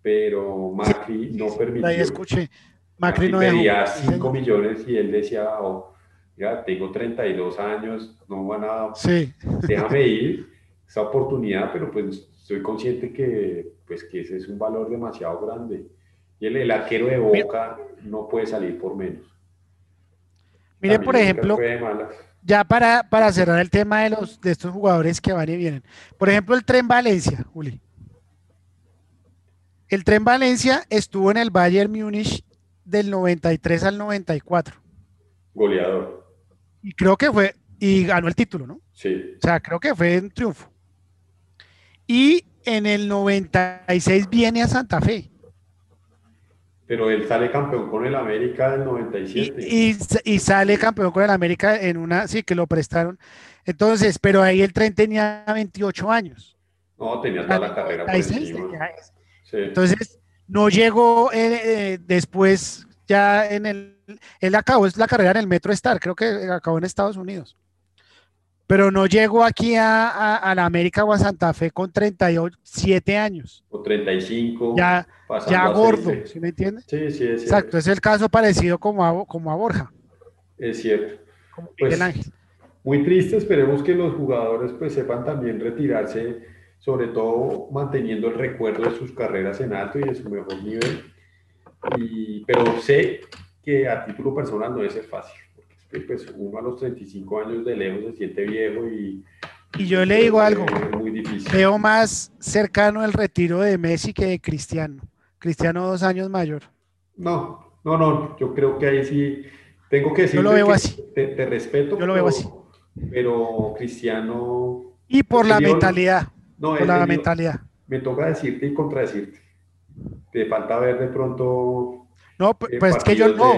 pero Macri no permitió. Ahí escuché. Macri, no pedía 5 millones y él decía, oh, ya tengo 32 años, no van a... Sí. Déjame ir, esa oportunidad, pero pues soy consciente que, pues, que ese es un valor demasiado grande. Y el, arquero de Boca no puede salir por menos. Mire, por ejemplo, ya para, para cerrar el tema de, los, de estos jugadores que van y vienen. Por ejemplo, el Tren Valencia, Juli. El Tren Valencia estuvo en el Bayern Múnich del 93 al 94. Goleador. Y creo que fue, y ganó el título, ¿no? Sí. O sea, creo que fue un triunfo. Y en el 96 viene a Santa Fe. Pero él sale campeón con el América del 97. Y, y, sale campeón con el América en una, sí, que lo prestaron. Entonces, pero ahí el tren tenía 28 años. No, tenía toda la carrera por encima. Entonces, no llegó eh, eh, después ya en el, él acabó la carrera en el Metro Star, creo que acabó en Estados Unidos. Pero no llegó aquí a, a, la América o a Santa Fe con 37 años. O 35. Ya, ya gordo, ¿sí me entiendes? Sí, sí, es Exacto, es el caso parecido como a, como a Borja. Es cierto. Como pues, Ángel. Muy triste, esperemos que los jugadores pues sepan también retirarse sobre todo manteniendo el recuerdo de sus carreras en alto y de su mejor nivel. Y, pero sé que a título personal no ser fácil, porque pues, uno a los 35 años de lejos se siente viejo y... Y yo le digo algo, muy veo más cercano el retiro de Messi que de Cristiano. Cristiano dos años mayor. No, no, no, yo creo que ahí sí, tengo que decir... Yo lo veo así. Te, respeto. Yo lo veo así. Pero Cristiano... Y por la mentalidad. No, con la mentalidad. Me toca decirte y contradecirte. Te falta ver de pronto. No, pues es que yo no.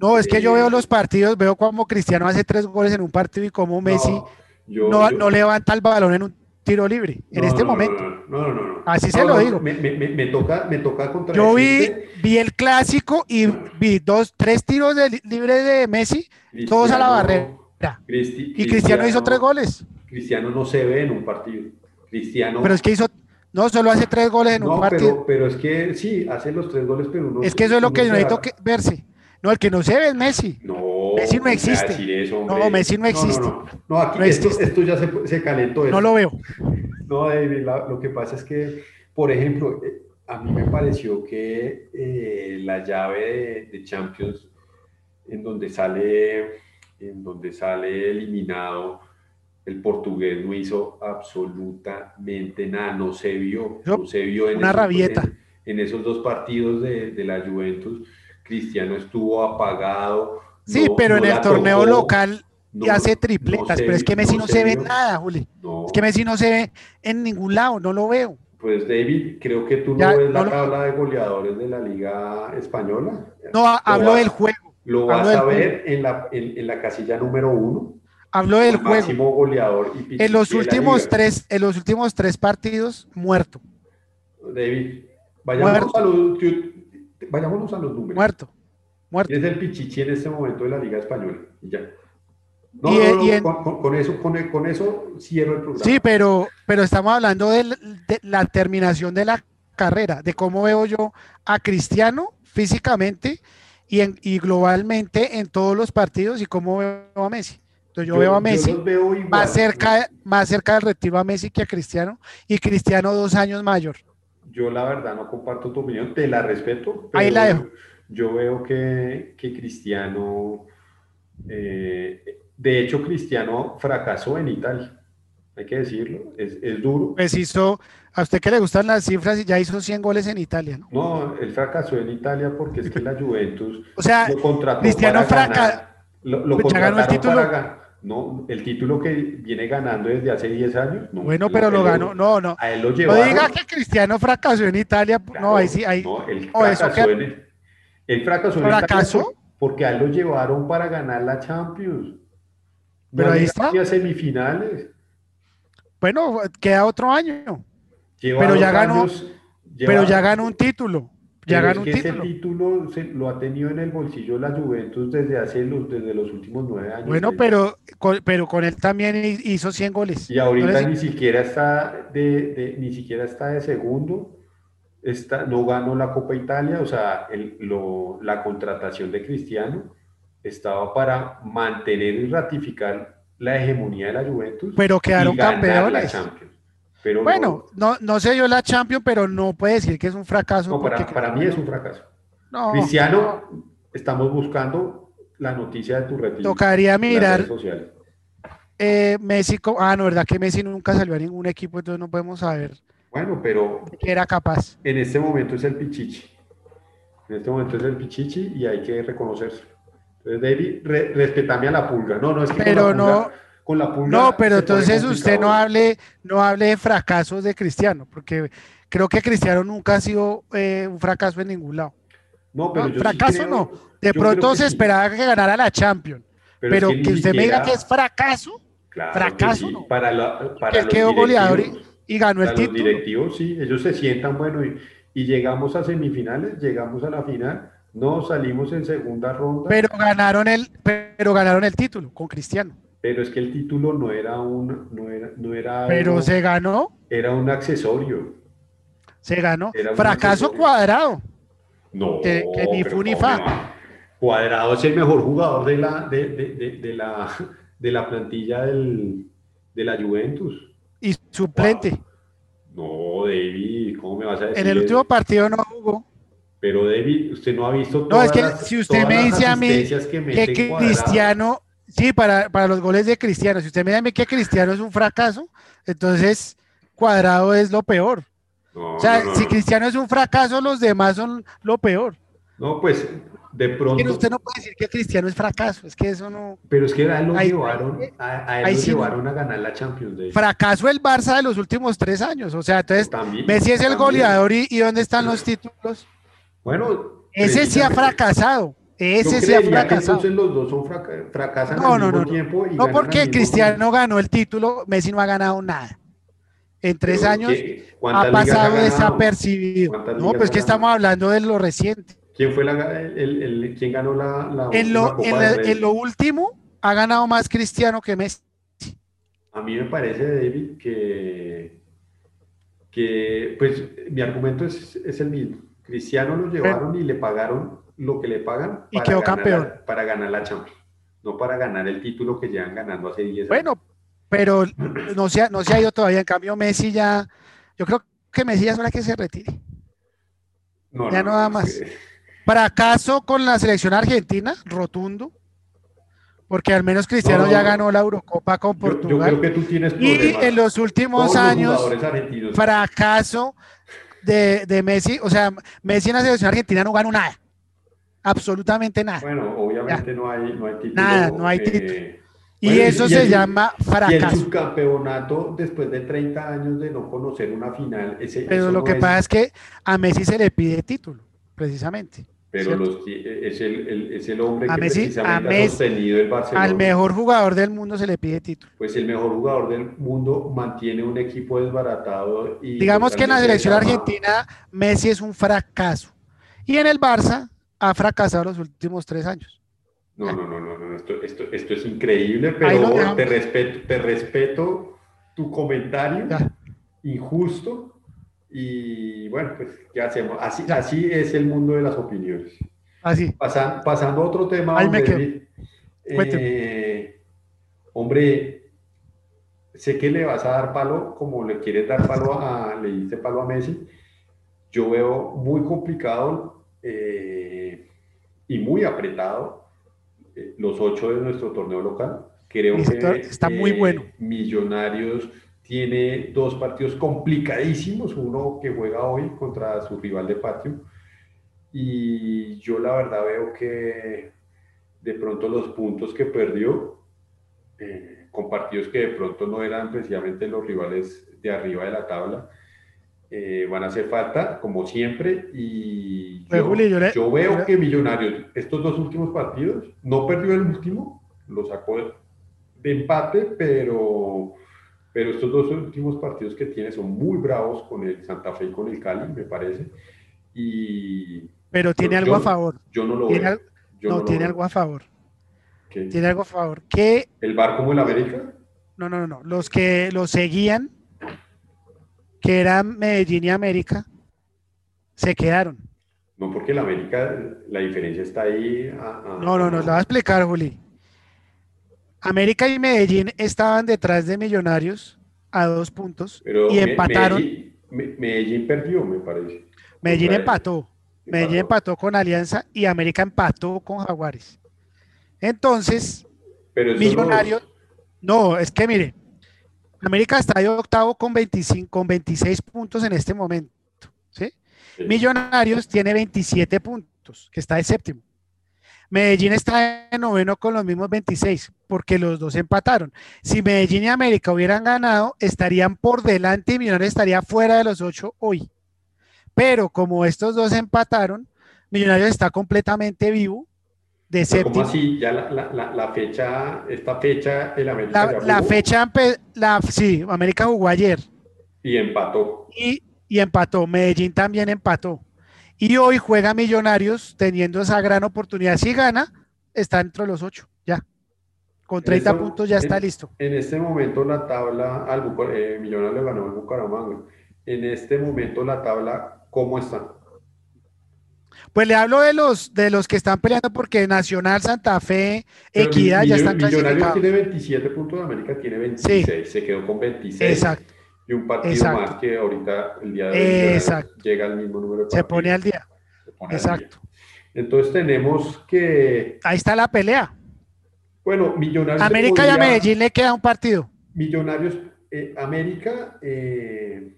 no, es que yo veo los partidos, veo como Cristiano hace tres goles en un partido y como Messi no, no, levanta el balón en un tiro libre en este momento. No, no, no. Así se lo digo. Me, me, me, toca, me toca Yo vi, vi el clásico y vi dos, tres tiros de, libres de Messi, todos a la barrera. y Cristiano hizo tres goles. Cristiano no se ve en un partido. Cristiano. Pero es que hizo, no, solo hace tres goles en un partido. Pero, es que sí, hace los tres goles, pero no. Es que eso es lo que necesito que verse. No, el que no se ve es Messi. No, Messi no existe. no, Messi no existe. No, aquí esto, esto, ya se, se calentó. No lo veo. No, David, lo que pasa es que, por ejemplo, eh, a mí me pareció que eh, la llave de, de, Champions, en donde sale, en donde sale eliminado el portugués no hizo absolutamente nada, no se vio, no, se vio en, una esos, rabieta. En, esos dos partidos de, de, la Juventus. Cristiano estuvo apagado. Sí, pero en el torneo local y hace tripletas, pero es que Messi no, se, ve nada, Juli. Es que Messi no se ve en ningún lado, no lo veo. Pues David, creo que tú no ves la tabla de goleadores de la Liga Española. No, hablo del juego. Lo vas a ver en la, en, en la casilla número uno Habló del juego. En los últimos tres, en los últimos tres partidos, muerto. David, vayámonos, A, los, vayámonos a los números. Muerto. Muerto. Es el Pichichi en este momento de la Liga Española. Y ya. No, no, no, con, eso, con, eso cierro el programa. Sí, pero, pero estamos hablando de, la terminación de la carrera, de cómo veo yo a Cristiano físicamente y, en, y globalmente en todos los partidos y cómo veo a Messi yo, veo a Messi más, cerca, más cerca del retiro a Messi que a Cristiano y Cristiano dos años mayor. Yo la verdad no comparto tu opinión, te la respeto. Ahí la dejo. Yo veo que, que Cristiano, eh, de hecho Cristiano fracasó en Italia, hay que decirlo, es, es, duro. Pues hizo, a usted que le gustan las cifras, y ya hizo 100 goles en Italia, ¿no? No, él fracasó en Italia porque es que la Juventus o sea, lo contrató Cristiano fracasó. Lo, lo pues contrataron para no, el título que viene ganando desde hace 10 años. bueno, pero lo ganó, no, no. A él lo llevaron. No diga que Cristiano fracasó en Italia, no, ahí sí, ahí. No, él fracasó, en, él fracasó en Italia porque a él lo llevaron para ganar la Champions. pero ahí está. semifinales. Bueno, queda otro año. pero ya ganó, pero ya ganó un título. Ya ganó un título. Ese título se, lo ha tenido en el bolsillo la Juventus desde hace los, desde los últimos nueve años. Bueno, pero con, pero con él también hizo 100 goles. Y ahorita ni siquiera está de, ni siquiera está de segundo, está, no ganó la Copa Italia, o sea, el, lo, la contratación de Cristiano estaba para mantener y ratificar la hegemonía de la Juventus. Pero quedaron campeones. Pero bueno, no, no sé yo la Champions, pero no puede decir que es un fracaso. No, para, para mí es un fracaso. Cristiano, estamos buscando la noticia de tu retiro. Tocaría mirar. Eh, Messi, ah, no, verdad que Messi nunca salió a ningún equipo, entonces no podemos saber. Bueno, pero. Que era capaz. En este momento es el Pichichi. En este momento es el Pichichi y hay que reconocerse. Entonces, David, respetame a la pulga. No, no es que. Pero no con la No, pero entonces usted no hable, no hable de fracasos de Cristiano, porque creo que Cristiano nunca ha sido eh, un fracaso en ningún lado. No, pero yo fracaso no. De pronto se esperaba que ganara la Champions, pero, que, usted me diga que es fracaso, fracaso no. Para, la, para quedó goleador y, ganó el título. Los directivos, sí, ellos se sientan, bueno, y, y llegamos a semifinales, llegamos a la final, no salimos en segunda ronda. Pero ganaron el, pero ganaron el título con Cristiano. Pero es que el título no era un. No era, no era Pero se ganó. Era un accesorio. Se ganó. Fracaso cuadrado. No. Que, ni fu ni fa. Cuadrado es el mejor jugador de la, de, de, de, la, de la plantilla del, de la Juventus. Y suplente. No, David, ¿cómo me vas a decir? En el último partido no jugó. Pero David, usted no ha visto todas No, es que si usted me dice a mí que, que Cristiano Sí, para, para los goles de Cristiano. Si usted me dice que Cristiano es un fracaso, entonces Cuadrado es lo peor. o sea, si Cristiano es un fracaso, los demás son lo peor. No, pues de pronto. Pero usted no puede decir que Cristiano es fracaso, es que eso no. Pero es que a él lo llevaron, a, él lo llevaron a ganar la Champions League. Fracaso el Barça de los últimos tres años. O sea, entonces Messi es el goleador y, y, ¿dónde están los títulos? Bueno, ese sí ha fracasado. Ese se ha fracasado. entonces los dos son fracasan al mismo tiempo. no, porque Cristiano ganó el título, Messi no ha ganado nada. En tres años ha pasado desapercibido. No, pues que estamos hablando de lo reciente. ¿Quién fue la, el, el, quién ganó la, la en lo, en, lo último ha ganado más Cristiano que Messi. A mí me parece, David, que, que pues mi argumento es, es el mismo. Cristiano lo llevaron y le pagaron lo que le pagan y para, ganar campeón. La, para ganar la Champions, no para ganar el título que llevan ganando hace 10 años. Bueno, pero no se, ha, no se ha ido todavía. En cambio, Messi ya, yo creo que Messi ya es hora que se retire. No, ya no, nada más. Fracaso con la selección argentina, rotundo. Porque al menos Cristiano ya ganó la Eurocopa con Portugal. Yo, creo que tú tienes y en los últimos años, fracaso de, de, Messi. O sea, Messi en la selección argentina no ganó nada absolutamente nada. Bueno, obviamente no hay, no hay título. Nada, no hay título. Eh, y eso se llama fracaso. Y el subcampeonato, después de 30 años de no conocer una final. Ese, Pero lo que pasa es que a Messi se le pide título, precisamente. Pero los, es, el, es, el, hombre que precisamente ha sostenido el Barcelona. Al mejor jugador del mundo se le pide título. Pues el mejor jugador del mundo mantiene un equipo desbaratado. y Digamos que en la selección argentina Messi es un fracaso. Y en el Barça ha fracasado los últimos tres años. No, no, no, no, Esto, esto, esto, es increíble, pero te respeto, te respeto tu comentario injusto y bueno, pues, ¿qué hacemos? Así, así es el mundo de las opiniones. Así. pasando a otro tema, hombre, eh, hombre, sé que le vas a dar palo como le quieres dar palo a, le diste palo a Messi. Yo veo muy complicado eh, y muy apretado eh, los ocho de nuestro torneo local. Creo que está muy bueno. Millonarios tiene dos partidos complicadísimos, uno que juega hoy contra su rival de patio. Y yo la verdad veo que de pronto los puntos que perdió, con partidos que de pronto no eran precisamente los rivales de arriba de la tabla, eh, van a hacer falta, como siempre, y pues, yo, veo que Millonarios, estos dos últimos partidos, no perdió el último, lo sacó de, empate, pero, pero estos dos últimos partidos que tiene son muy bravos con el Santa Fe y con el Cali, me parece, y... Pero tiene algo a favor. Yo no lo veo. no, tiene algo a favor. Tiene algo a favor. Que, ¿El bar como el América? No, no, no. Los que lo seguían, que eran Medellín y América, se quedaron. No, porque el América, la diferencia está ahí. no, no, no, lo voy a explicar, Juli. América y Medellín estaban detrás de Millonarios a dos puntos y empataron. Medellín, perdió, me parece. Medellín empató. Medellín empató con Alianza y América empató con Jaguares. Entonces, Millonarios. No... es que mire, América está de octavo con, 25, con 26 puntos en este momento. ¿sí? Millonarios tiene 27 puntos, que está de séptimo. Medellín está en noveno con los mismos 26, porque los dos empataron. Si Medellín y América hubieran ganado, estarían por delante y Millonarios estaría fuera de los ocho hoy. Pero como estos dos empataron, Millonarios está completamente vivo de séptimo. ¿Cómo así? Ya la, fecha, esta fecha, el América. La, fecha, la, sí, América jugó ayer. Y empató. Y, y empató. Medellín también empató. Y hoy juega Millonarios teniendo esa gran oportunidad. Si gana, está entre los ocho, ya. Con 30 puntos ya está listo. En este momento la tabla, al eh, Millonarios le ganó al Bucaramanga. En este momento la tabla, ¿cómo está? Pues le hablo de los de los que están peleando porque Nacional, Santa Fe, Equidad ya están Millonarios tiene 27 puntos, América tiene 26, se quedó con 26. Exacto y un partido más que ahorita el día de hoy llega al mismo número de Se pone al día. Exacto. Entonces tenemos que... Ahí está la pelea. Bueno, Millonarios... América y a Medellín le queda un partido. Millonarios, eh, América... Eh,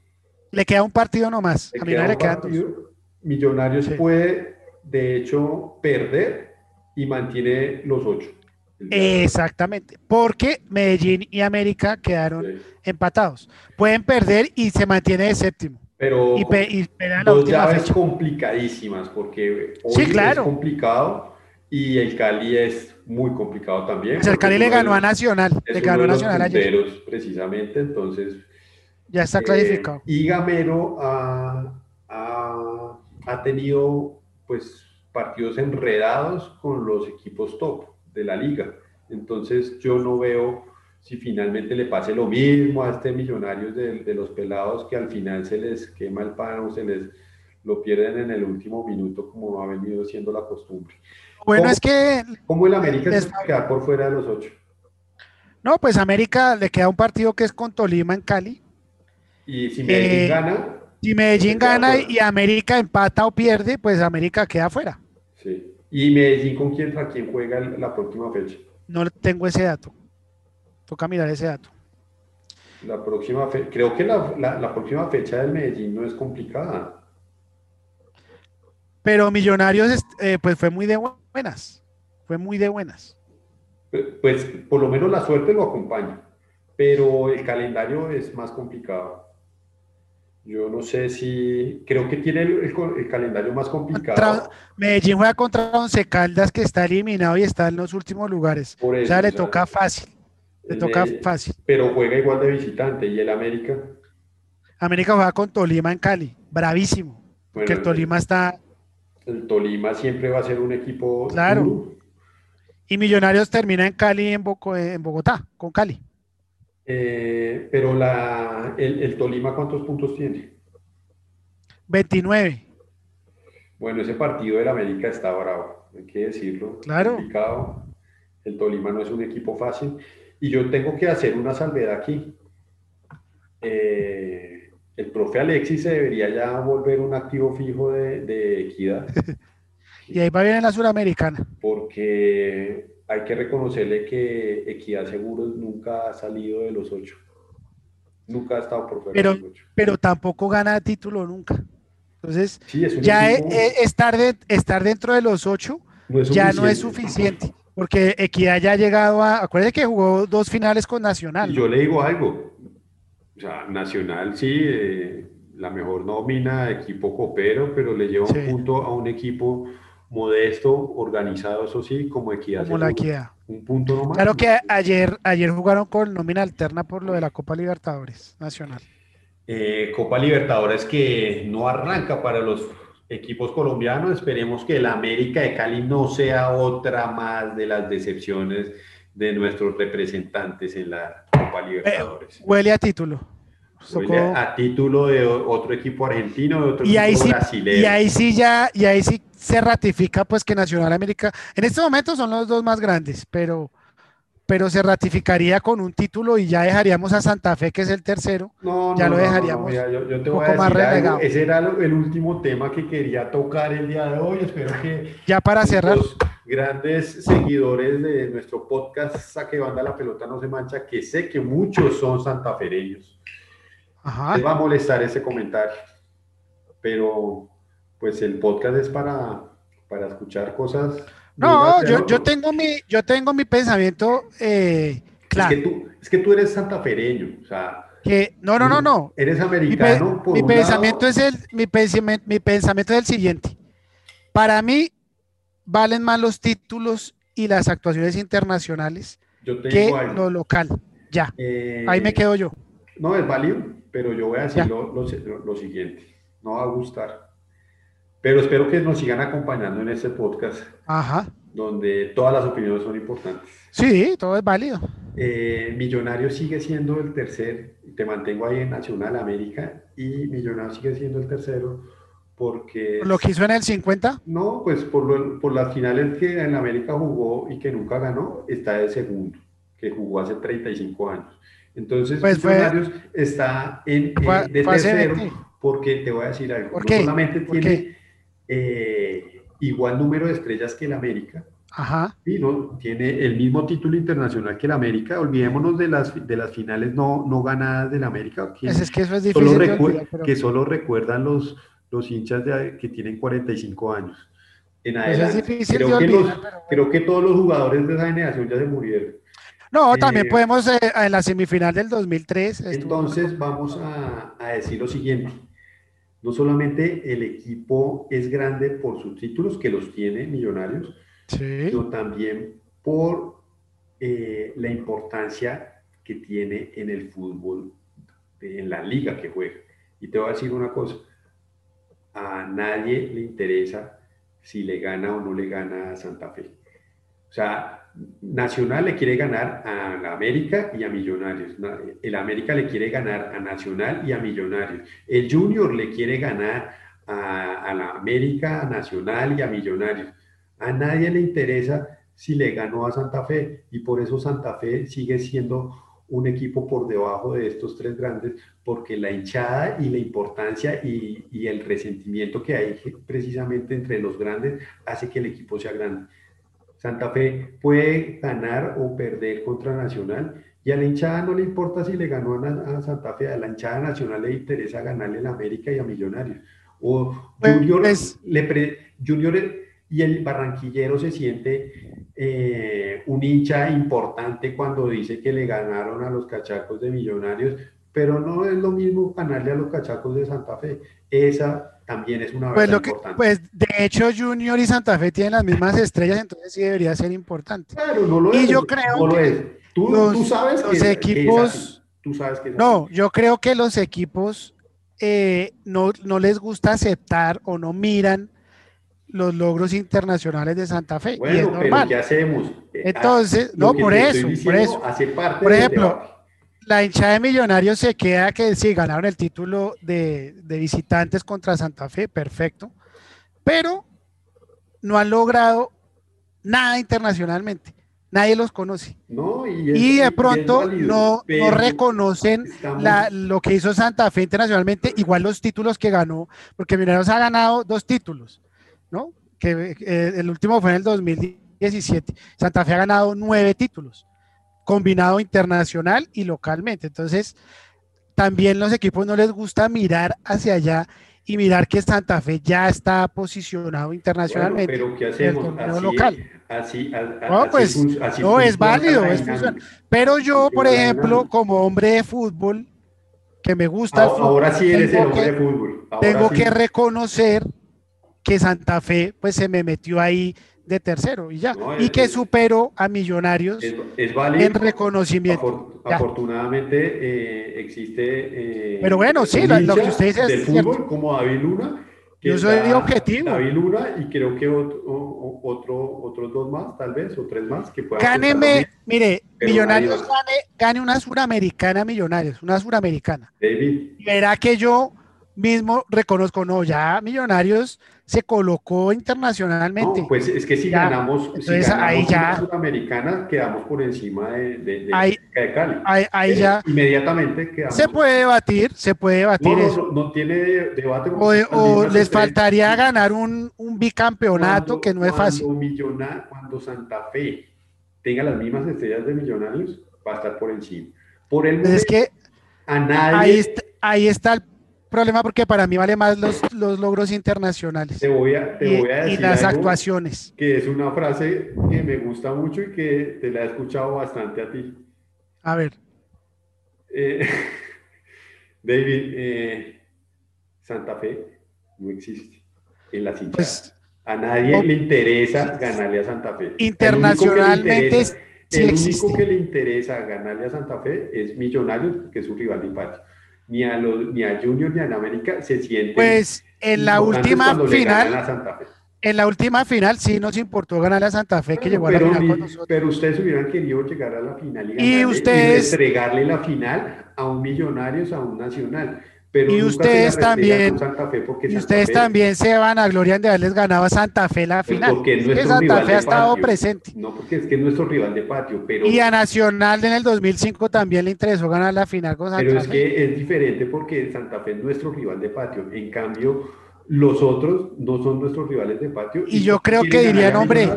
le queda un partido nomás. a Millonarios le quedan Millonarios puede, de hecho, perder y mantiene los ocho. Exactamente, porque Medellín y América quedaron empatados. Pueden perder y se mantiene de séptimo. Pero y, dos llaves complicadísimas, porque hoy es complicado y el Cali es muy complicado también. Pues el Cali le ganó a Nacional, le ganó a Nacional ayer. Precisamente, entonces. Ya está clasificado. Eh, y Gamero ha, ha, ha tenido pues partidos enredados con los equipos top de la liga. Entonces yo no veo si finalmente le pase lo mismo a este Millonarios de, los pelados que al final se les quema el pan o se les lo pierden en el último minuto como ha venido siendo la costumbre. Bueno, es que... ¿Cómo el América se queda por fuera de los ocho? No, pues América le queda un partido que es con Tolima en Cali. Y si Medellín eh, gana... Si Medellín gana y América empata o pierde, pues América queda fuera. Sí. ¿Y Medellín con quién, quién juega la próxima fecha? No tengo ese dato. Toca mirar ese dato. La próxima creo que la, próxima fecha del Medellín no es complicada. Pero Millonarios, eh, pues fue muy de buenas. Fue muy de buenas. Pues por lo menos la suerte lo acompaña. Pero el calendario es más complicado. Yo no sé si. Creo que tiene el, calendario más complicado. Medellín juega contra Once Caldas, que está eliminado y está en los últimos lugares. o sea, le toca fácil. Le toca fácil. Pero juega igual de visitante. ¿Y el América? América juega con Tolima en Cali. Bravísimo. porque el Tolima está. El Tolima siempre va a ser un equipo. Claro. Y Millonarios termina en Cali, en, en Bogotá, con Cali. Eh, pero la, el, Tolima, ¿cuántos puntos tiene? 29. Bueno, ese partido del América está bravo, hay que decirlo. Claro. Complicado. El Tolima no es un equipo fácil. Y yo tengo que hacer una salvedad aquí. Eh, el profe Alexis se debería ya volver un activo fijo de, de equidad. y ahí va bien en la Suramericana. Porque hay que reconocerle que Equidad Seguros nunca ha salido de los ocho. Nunca ha estado por fuera pero, de los ocho. Pero tampoco gana título nunca. Entonces, ya estar, estar dentro de los ocho ya no es suficiente. Porque Equidad ya ha llegado a. Acuérdate que jugó dos finales con Nacional. Yo le digo algo. O sea, Nacional sí, eh, la mejor nómina, equipo copero, pero le lleva un punto a un equipo modesto, organizado, eso sí, como equidad. Como la equidad. Un punto nomás. Claro que ayer, ayer jugaron con nómina alterna por lo de la Copa Libertadores Nacional. Eh, Copa Libertadores que no arranca para los equipos colombianos. Esperemos que el América de Cali no sea otra más de las decepciones de nuestros representantes en la Copa Libertadores. Eh, huele a título. Huele a título de otro equipo argentino, de otro y equipo ahí brasileño. Y ahí sí ya, y ahí sí se ratifica pues que Nacional América, en este momento son los dos más grandes, pero pero se ratificaría con un título y ya dejaríamos a Santa Fe, que es el tercero. No, ya lo dejaríamos. yo, te voy a decir algo. Ese era el último tema que quería tocar el día de hoy. Espero que. Ya para cerrar. Los grandes seguidores de nuestro podcast Saque Banda la Pelota No Se Mancha, que sé que muchos son santafereños. Ajá. Les va a molestar ese comentario. Pero, pues el podcast es para, para escuchar cosas no, yo, yo, tengo mi, yo tengo mi pensamiento eh, claro. Es que, tú, es que tú eres santafereño, o sea... Que, no, no, no, no. Eres americano. Mi, pensamiento es el, mi pensamiento, mi pensamiento es el siguiente. Para mí valen más los títulos y las actuaciones internacionales que lo local. Ya. Eh, ahí me quedo yo. No, es válido, pero yo voy a decir lo, lo, siguiente. No va a gustar. Pero espero que nos sigan acompañando en este podcast. Ajá. Donde todas las opiniones son importantes. Sí, todo es válido. Eh, Millonario sigue siendo el tercer, te mantengo ahí en Nacional América, y Millonario sigue siendo el tercero porque... ¿Lo que hizo en el 50? No, pues por, por las finales que en América jugó y que nunca ganó, está de segundo, que jugó hace 35 años. Entonces, pues Millonarios está en, de tercero, porque te voy a decir algo, ¿Por qué? solamente tiene eh, igual número de estrellas que el América. Ajá. Y ¿no? Tiene el mismo título internacional que el América. Olvidémonos de las, de las finales no, no ganadas del América. Que, es, que eso es difícil. Solo Que solo recuerdan los, los hinchas de, que tienen 45 años. En adelante. creo, que creo que todos los jugadores de esa generación ya se murieron. No, también eh, podemos eh, en la semifinal del 2003. Entonces vamos a, a decir lo siguiente no solamente el equipo es grande por sus títulos, que los tiene Millonarios, sino también por eh, la importancia que tiene en el fútbol, en la liga que juega. Y te voy a decir una cosa, a nadie le interesa si le gana o no le gana a Santa Fe. O sea, Nacional le quiere ganar a la América y a Millonarios. El América le quiere ganar a Nacional y a Millonarios. El Junior le quiere ganar a, la América, a Nacional y a Millonarios. A nadie le interesa si le ganó a Santa Fe y por eso Santa Fe sigue siendo un equipo por debajo de estos tres grandes, porque la hinchada y la importancia y, y el resentimiento que hay precisamente entre los grandes hace que el equipo sea grande. Santa Fe puede ganar o perder contra Nacional y a la hinchada no le importa si le ganó a, Santa Fe, a la hinchada nacional le interesa ganarle en América y a Millonarios. O pues, Junior, pues, Junior y el barranquillero se siente eh, un hincha importante cuando dice que le ganaron a los cachacos de Millonarios, pero no es lo mismo ganarle a los cachacos de Santa Fe. Esa también es una pues importante. Pues de hecho Junior y Santa Fe tienen las mismas estrellas, entonces sí debería ser importante. Claro, no lo y es. yo creo que Tú, sabes los que equipos, tú sabes que no, yo creo que los equipos eh, no, no les gusta aceptar o no miran los logros internacionales de Santa Fe. y es normal. ¿qué hacemos? Eh, entonces, no, por eso, por eso. por ejemplo, la hinchada de Millonarios se queda que sí, ganaron el título de, visitantes contra Santa Fe, perfecto, pero no han logrado nada internacionalmente. Nadie los conoce. y, de pronto no, reconocen lo que hizo Santa Fe internacionalmente, igual los títulos que ganó, porque Millonarios ha ganado dos títulos, ¿no? Que eh, el último fue en el 2017. Santa Fe ha ganado nueve títulos combinado internacional y localmente. Entonces, también los equipos no les gusta mirar hacia allá y mirar que Santa Fe ya está posicionado internacionalmente. pero ¿qué hacemos? Así, local. Así, no, pues, no es válido, es Pero yo, por ejemplo, como hombre de fútbol, que me gusta el fútbol, ahora sí eres el hombre de fútbol. tengo que reconocer que Santa Fe, pues se me metió ahí de tercero y ya. y que superó a Millonarios en reconocimiento. afortunadamente eh, existe. Eh, Pero bueno, sí, lo, que usted dice del fútbol como David Luna Yo soy objetivo. David Luna y creo que otro, otro, otros dos más, tal vez, o tres más que puedan. Gáneme, mire, Millonarios gane, gane, una suramericana Millonarios, una suramericana. David. Verá que yo mismo reconozco, no, ya Millonarios se colocó internacionalmente. No, pues es que si ganamos, si ganamos ahí ya, Sudamericana, quedamos por encima de, de, de, ahí, de Cali. Ahí, ahí eh, ya. Inmediatamente quedamos. Se puede debatir, se puede debatir no, eso. No, no tiene debate. O, o les faltaría ganar un, un bicampeonato cuando, que no es fácil. Millona, cuando Santa Fe tenga las mismas estrellas de Millonarios, va a estar por encima. Por el momento, es que a nadie. Ahí está, ahí está el problema porque para mí vale más los, los logros internacionales. Te voy a, te y, voy a decir y las actuaciones. Que es una frase que me gusta mucho y que te la he escuchado bastante a ti. A ver. Eh, David, eh, Santa Fe no existe en las hinchadas. Pues, a nadie no, le interesa ganarle a Santa Fe. Internacionalmente el único, que, le interesa, el único que le interesa ganarle a Santa Fe es Millonarios, que es su rival de patio ni a, los, ni a Junior ni a América se sienten. Pues en la última final. En la última final sí nos importó ganar a Santa Fe, que llegó a la final con nosotros. Pero ustedes hubieran querido llegar a la final y, y, ustedes, y entregarle la final a un Millonarios, a un Nacional. Pero y ustedes también, y ustedes Fe, también se van a gloria de haberles ganado a Santa Fe la final. Porque es que Santa Fe ha estado patio. presente. No, porque es que es nuestro rival de patio. Pero, y a Nacional en el 2005 también le interesó ganar la final con Santa pero Fe. es que es diferente porque Santa Fe es nuestro rival de patio. En cambio, los otros no son nuestros rivales de patio. Y, y yo creo que dirían, hombre,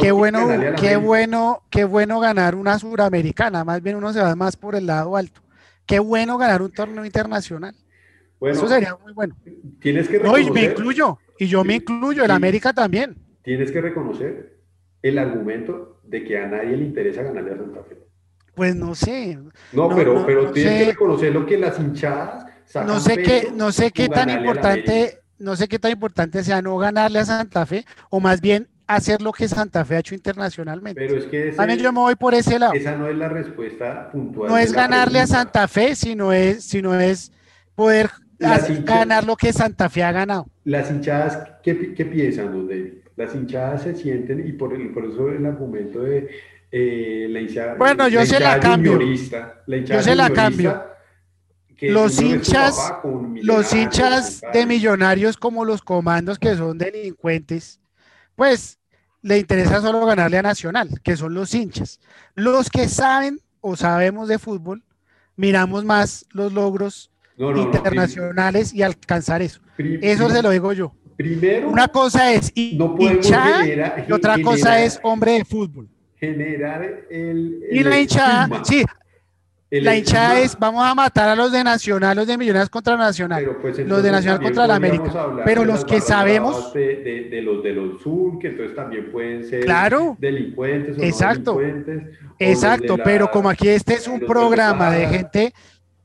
qué bueno, qué bueno, qué bueno ganar una suramericana. Más bien uno se va más por el lado alto. Qué bueno ganar un torneo internacional. Bueno, Eso sería muy bueno. Tienes que reconocer, no, y me incluyo, y yo me incluyo, el América también. Tienes que reconocer el argumento de que a nadie le interesa ganarle a Santa Fe. Pues no sé. No, no pero, no, pero no tienes sé. que reconocer lo que las hinchadas no sé qué, no sé qué tan importante, no sé qué tan importante sea no ganarle a Santa Fe, o más bien hacer lo que Santa Fe ha hecho internacionalmente. Pero es que ese, yo me voy por ese lado. Esa no es la respuesta puntual. No es ganarle pregunta. a Santa Fe, sino es, sino es poder hinchadas, ganar lo que Santa Fe ha ganado. Las hinchadas, ¿qué, qué piensan, don David? Las hinchadas se sienten, y por, por eso el argumento de eh, la hinchada. Bueno, yo la se la cambio. La yo se la cambio. Los hinchas, los hinchas de millonarios como los comandos que son delincuentes, pues le interesa solo ganarle a Nacional, que son los hinchas. Los que saben o sabemos de fútbol, miramos más los logros no, no, internacionales no, y alcanzar eso. Eso se lo digo yo. Primero, una cosa es hinchada generar, y otra generar, cosa es hombre de fútbol. Generar el, el y la hinchada, sí, el la hinchada es vamos a matar a los de Nacional, los de Millonarios contra Nacional, pues los de Nacional contra la América. Pero los que sabemos de, de, de, los de los sur, que entonces también pueden ser claro, delincuentes o exacto, no delincuentes, exacto, la, pero como aquí este es un programa de gente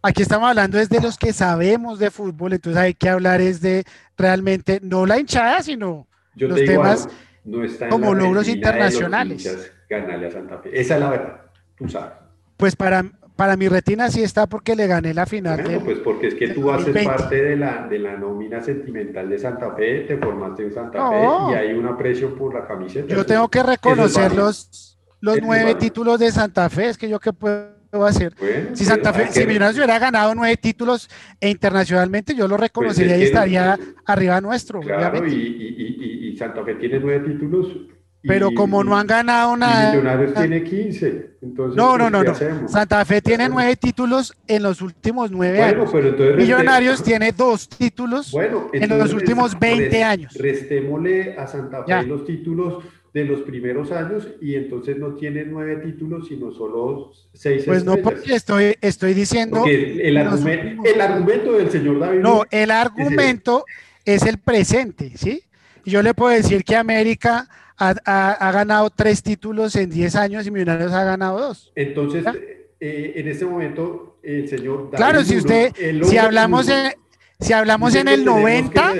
aquí estamos hablando es de los que sabemos de fútbol, entonces hay que hablar es de realmente, no la hinchada, sino Yo los temas algo, no está como logros internacionales. Santa Fe. Esa es la verdad, tú sabes. Pues para, para mi retina sí está porque le gané la final. Bueno, del, pues porque es que tú haces 20. parte de la, de la nómina sentimental de Santa Fe, te formaste en Santa no. Fe y hay un aprecio por la camiseta. Yo tengo que reconocer los, los nueve títulos de Santa Fe, es que yo que puedo hacer. Bueno, si Santa Fe, si Millonarios hubiera ganado nueve títulos e internacionalmente, yo lo reconocería pues es y estaría no, arriba nuestro. Claro, y, y, y, Santa Fe tiene nueve títulos. Pero como no han ganado nada. Millonarios tiene 15. Entonces, no, no, no, no. Santa Fe tiene nueve títulos en los últimos nueve bueno, años. Pero entonces Millonarios tiene dos títulos bueno, en los últimos 20 rest, años. Restémosle a Santa Fe ya. los títulos de los primeros años y entonces no tiene nueve títulos, sino solo seis Pues estrellas. no, porque estoy, estoy diciendo... Porque el, argumento, últimos... el argumento del señor David... No, el argumento es el, es el presente, ¿sí? Yo le puedo decir que América ha, ha, ha ganado tres títulos en diez años y Millonarios ha ganado dos. Entonces, eh, en este momento, el señor... David claro, si usted, si hablamos en... Si hablamos en el 90,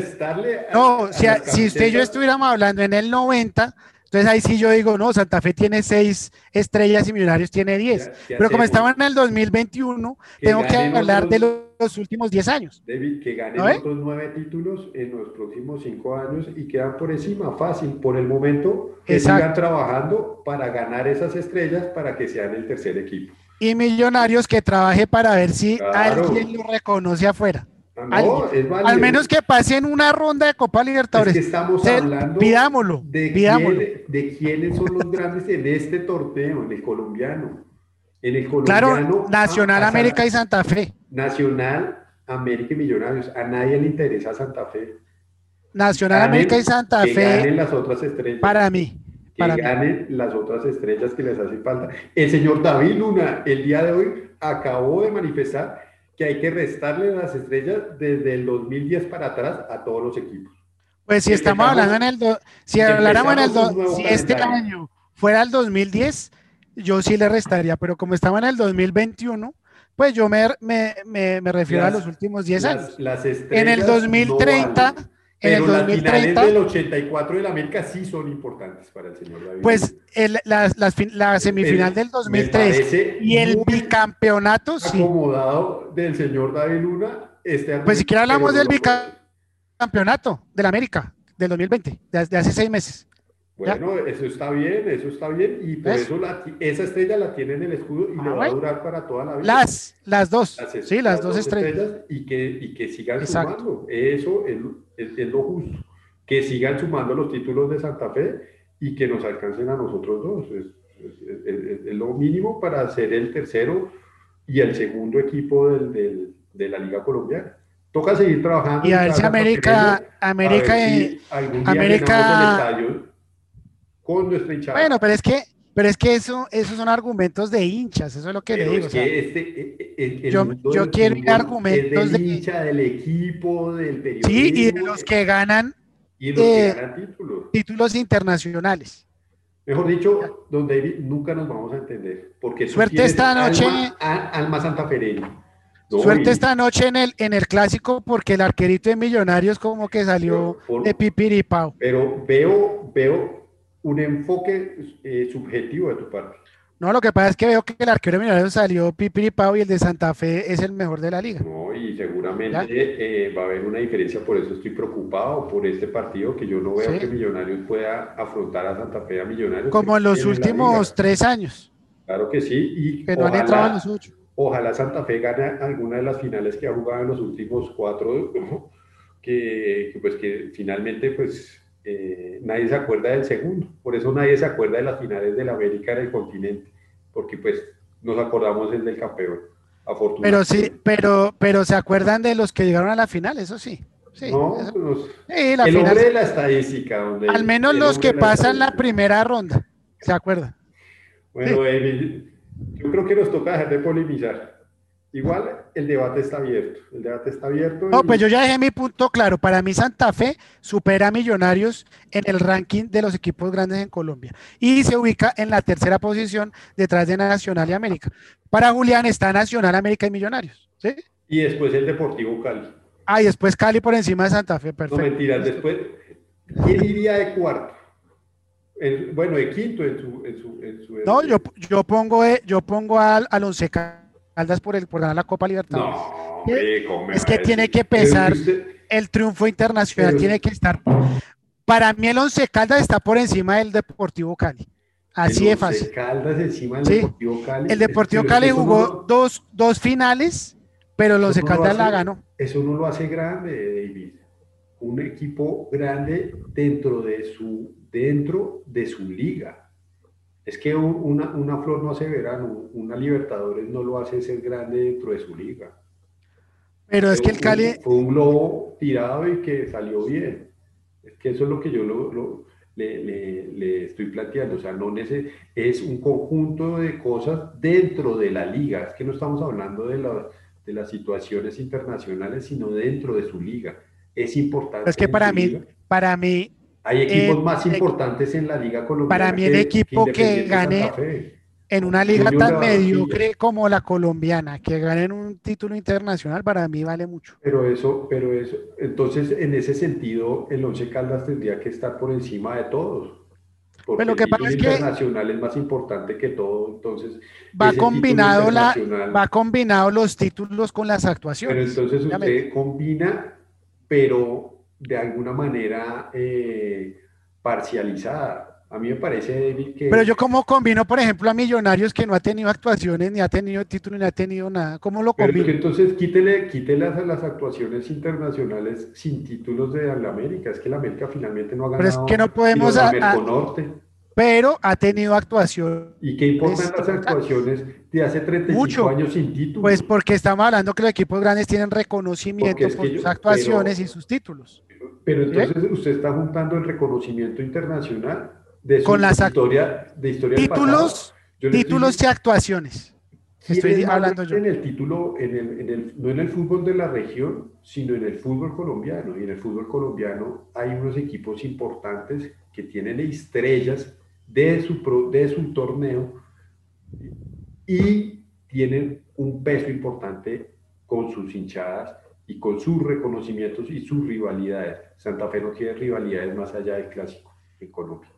no, si, si usted y yo estuviéramos hablando en el 90, Entonces ahí sí yo digo, no, Santa Fe tiene seis estrellas y Millonarios tiene diez. Pero como estaban en el 2021, tengo que hablar de los, últimos diez años. David, que ganen otros nueve títulos en los próximos cinco años y quedan por encima, fácil. Por el momento, que sigan trabajando para ganar esas estrellas para que sean el tercer equipo. Y Millonarios que trabaje para ver si alguien lo reconoce afuera. No, Al menos que pasen una ronda de Copa Libertadores. estamos hablando pidámoslo, de, de quiénes son los grandes en este torneo, en el colombiano. En el colombiano. Claro, Nacional América y Santa Fe. Nacional, América y Millonarios. A nadie le interesa Santa Fe. Nacional América y Santa que Fe. Ganen las otras estrellas. Para mí. Que ganen las otras estrellas que les hace falta. El señor David Luna, el día de hoy, acabó de manifestar que hay que restarle las estrellas desde el 2010 para atrás a todos los equipos. Pues si estamos hablando en el, si habláramos en el, si este año fuera el 2010, yo sí le restaría, pero como estaba en el 2021, pues yo me, me, me, refiero a los últimos 10 años. en el 2030, pero las finales del 84 del América sí son importantes para el señor David. Pues la, semifinal del 2003 y el bicampeonato, sí. acomodado del señor David Luna. Este pues siquiera hablamos del bicampeonato del América del 2020, de hace seis meses. Bueno, eso está bien, eso está bien, y por eso esa estrella la tiene en el escudo y le ah, va a durar para toda la vida. Las, las dos, sí, las, dos, estrellas. y, que, y que sigan sumando, eso es, es, lo justo, que sigan sumando los títulos de Santa Fe y que nos alcancen a nosotros dos, es, es lo mínimo para ser el tercero y el segundo equipo del, del, de la Liga Colombiana. Toca seguir trabajando. Y a ver si América, América, América, con nuestra hinchada. Bueno, pero es que, pero es que eso, esos son argumentos de hinchas, eso es lo que le digo. este, eh, eh, yo, yo quiero argumentos de hincha, del equipo, del periodismo. Sí, y de los que ganan, y los que eh, ganan títulos. títulos internacionales. Mejor dicho, don David, nunca nos vamos a entender. Porque Suerte esta noche. Alma, alma santafereña. Suerte esta noche en el, en el clásico porque el arquerito de Millonarios como que salió de pipiripao. Pero veo, veo un enfoque eh, subjetivo de tu parte. No, lo que pasa es que veo que el arquero de salió pipiripao y el de Santa Fe es el mejor de la liga. No, y seguramente eh, va a haber una diferencia, por eso estoy preocupado por este partido, que yo no veo que Millonarios pueda afrontar a Santa Fe a Millonarios. Como en los últimos tres años. Claro que sí, y que no ojalá, han entrado en los ocho. Ojalá Santa Fe gane alguna de las finales que ha jugado en los últimos cuatro, que, que pues que finalmente pues eh, nadie se acuerda del segundo. Por eso nadie se acuerda de las finales del América en el continente, porque pues nos acordamos del campeón. Pero sí, pero, pero se acuerdan de los que llegaron a la final, eso sí. Sí, no, pues, el hombre de la estadística. Donde al menos los que pasan la, primera ronda, ¿se acuerdan? Bueno, yo creo que nos toca dejar de polemizar. Igual el debate está abierto. El debate está abierto. No, pues yo ya dejé mi punto claro. Para mí Santa Fe supera a Millonarios en el ranking de los equipos grandes en Colombia y se ubica en la tercera posición detrás de Nacional y América. Para Julián está Nacional, América y Millonarios. ¿sí? Y después el Deportivo Cali. Ah, y después Cali por encima de Santa Fe. Perfecto. No mentiras, después. ¿Quién iría de cuarto? bueno, de quinto en su. En su, en su no, yo, yo pongo, eh, yo pongo al, al Once Caldas por, el, por ganar la Copa Libertadores. No, es que tiene que pesar el triunfo internacional, tiene que estar. Para mí el Once Caldas está por encima del Deportivo Cali. Así de fácil. Caldas encima del Deportivo Cali. El Deportivo Cali jugó dos, dos, finales, pero el Once Caldas la ganó. Eso no lo hace grande, David. Un equipo grande dentro de su, dentro de su liga es que una, una, flor no hace verano, una Libertadores no lo hace ser grande dentro de su liga. Pero es que el Cali... Fue un globo tirado y que salió bien. Es que eso es lo que yo lo, le, le, estoy planteando. O sea, no es un conjunto de cosas dentro de la liga. Es que no estamos hablando de, la, de las situaciones internacionales, sino dentro de su liga. Es importante. Es que para mí, para mí, hay equipos más importantes en la liga colombiana. Para mí el equipo que, gane en una liga tan mediocre como la colombiana, que gane un título internacional, para mí vale mucho. Pero eso, pero eso, entonces en ese sentido el Once Caldas tendría que estar por encima de todos. porque Pero lo que pasa es que internacional es más importante que todo, entonces va combinado la va combinado los títulos con las actuaciones. Pero entonces usted combina, pero de alguna manera eh, parcializada. A mí me parece, David, que... Pero yo como combino, por ejemplo, a Millonarios que no ha tenido actuaciones, ni ha tenido título, ni ha tenido nada. ¿Cómo lo combino? Pero entonces quítele, quítele las, las, actuaciones internacionales sin títulos de la América. Es que la América finalmente no ha ganado. Pero es que no podemos... A, Norte. Pero ha tenido actuación. ¿Y qué importan las actuaciones de hace 35 años sin títulos? Pues porque estamos hablando que los equipos grandes tienen reconocimiento por sus actuaciones y sus títulos. Pero entonces usted está juntando el reconocimiento internacional con las historia, de historia títulos, títulos y actuaciones. Estoy hablando yo. En el título, en el, en el, no en el fútbol de la región, sino en el fútbol colombiano. Y en el fútbol colombiano hay unos equipos importantes que tienen estrellas de su, de su torneo y tienen un peso importante con sus hinchadas y con sus reconocimientos y sus rivalidades. Santa Fe no tiene rivalidades más allá del clásico en Colombia.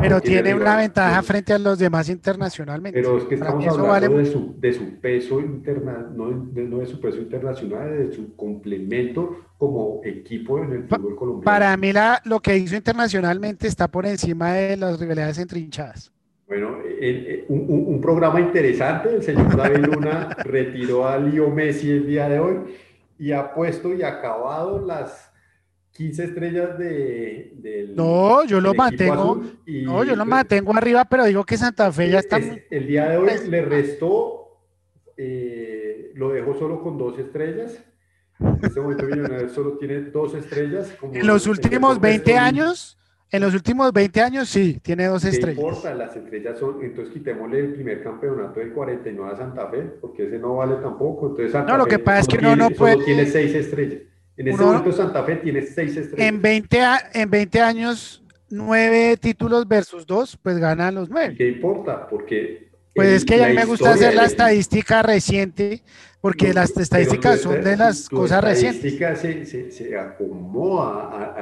Pero tiene una ventaja frente a los demás internacionalmente. Pero es que estamos hablando de, su, de, su, peso interna, no de, no de, su peso internacional, de su complemento como equipo en el fútbol colombiano. Para mí la, lo que hizo internacionalmente está por encima de las rivalidades entre hinchadas. Bueno, un, un, programa interesante. El señor David Luna retiró a Leo Messi el día de hoy y ha puesto y acabado las 15 estrellas de, del. No, yo lo mantengo. no, yo lo mantengo arriba, pero digo que Santa Fe ya está. el día de hoy le restó, eh, lo dejó solo con dos estrellas. En este momento Millonarios solo tiene dos estrellas. en los últimos 20 años, en los últimos 20 años sí, tiene dos estrellas. No importa, las estrellas son, entonces quitémosle el primer campeonato del 49 a Santa Fe, porque ese no vale tampoco. Entonces Santa no, lo que pasa es que uno no puede. Solo tiene seis estrellas. En este momento Santa Fe tiene seis estrellas. En 20, en 20 años, nueve títulos versus dos, pues ganan los nueve. ¿Qué importa? Porque... Pues es que a mí me gusta hacer la estadística reciente, porque las estadísticas son de las cosas recientes. La estadística se, acomoda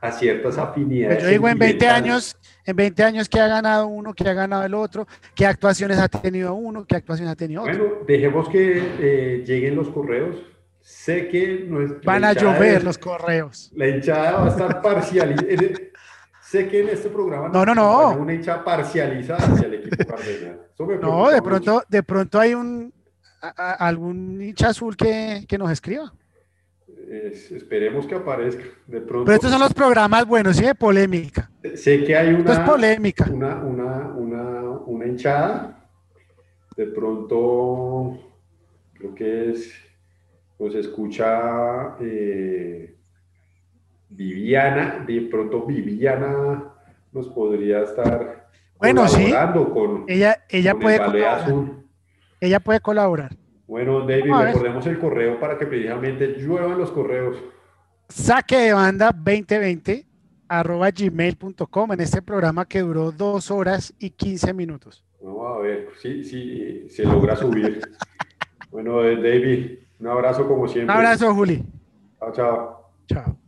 a, ciertas afinidades. Pues yo digo en 20 años, en 20 años que ha ganado uno, que ha ganado el otro, qué actuaciones ha tenido uno, qué actuaciones ha tenido otro. Bueno, dejemos que eh, lleguen los correos Sé que van a llover los correos. La hinchada va a estar parcializada. Sé que en este programa no, no, no. una hinchada parcializada hacia el equipo cardenal. No, de pronto, de pronto hay un algún hincha azul que, que nos escriba. esperemos que aparezca. De pronto, Pero estos son los programas buenos, ¿sí? De polémica. Sé que hay una, polémica. Una, una, una, una hinchada. De pronto, creo que es nos escucha eh, Viviana, de pronto Viviana nos podría estar bueno, colaborando con ella, ella puede colaborar. Ella puede colaborar. Bueno, David, recordemos el correo para que precisamente lluevan los correos. Saque de banda 2020 arroba gmail.com en este programa que duró dos horas y 15 minutos. Vamos a ver si sí, se logra subir. bueno, David, un abrazo como siempre. Un abrazo, Juli. Chao, chao. Chao.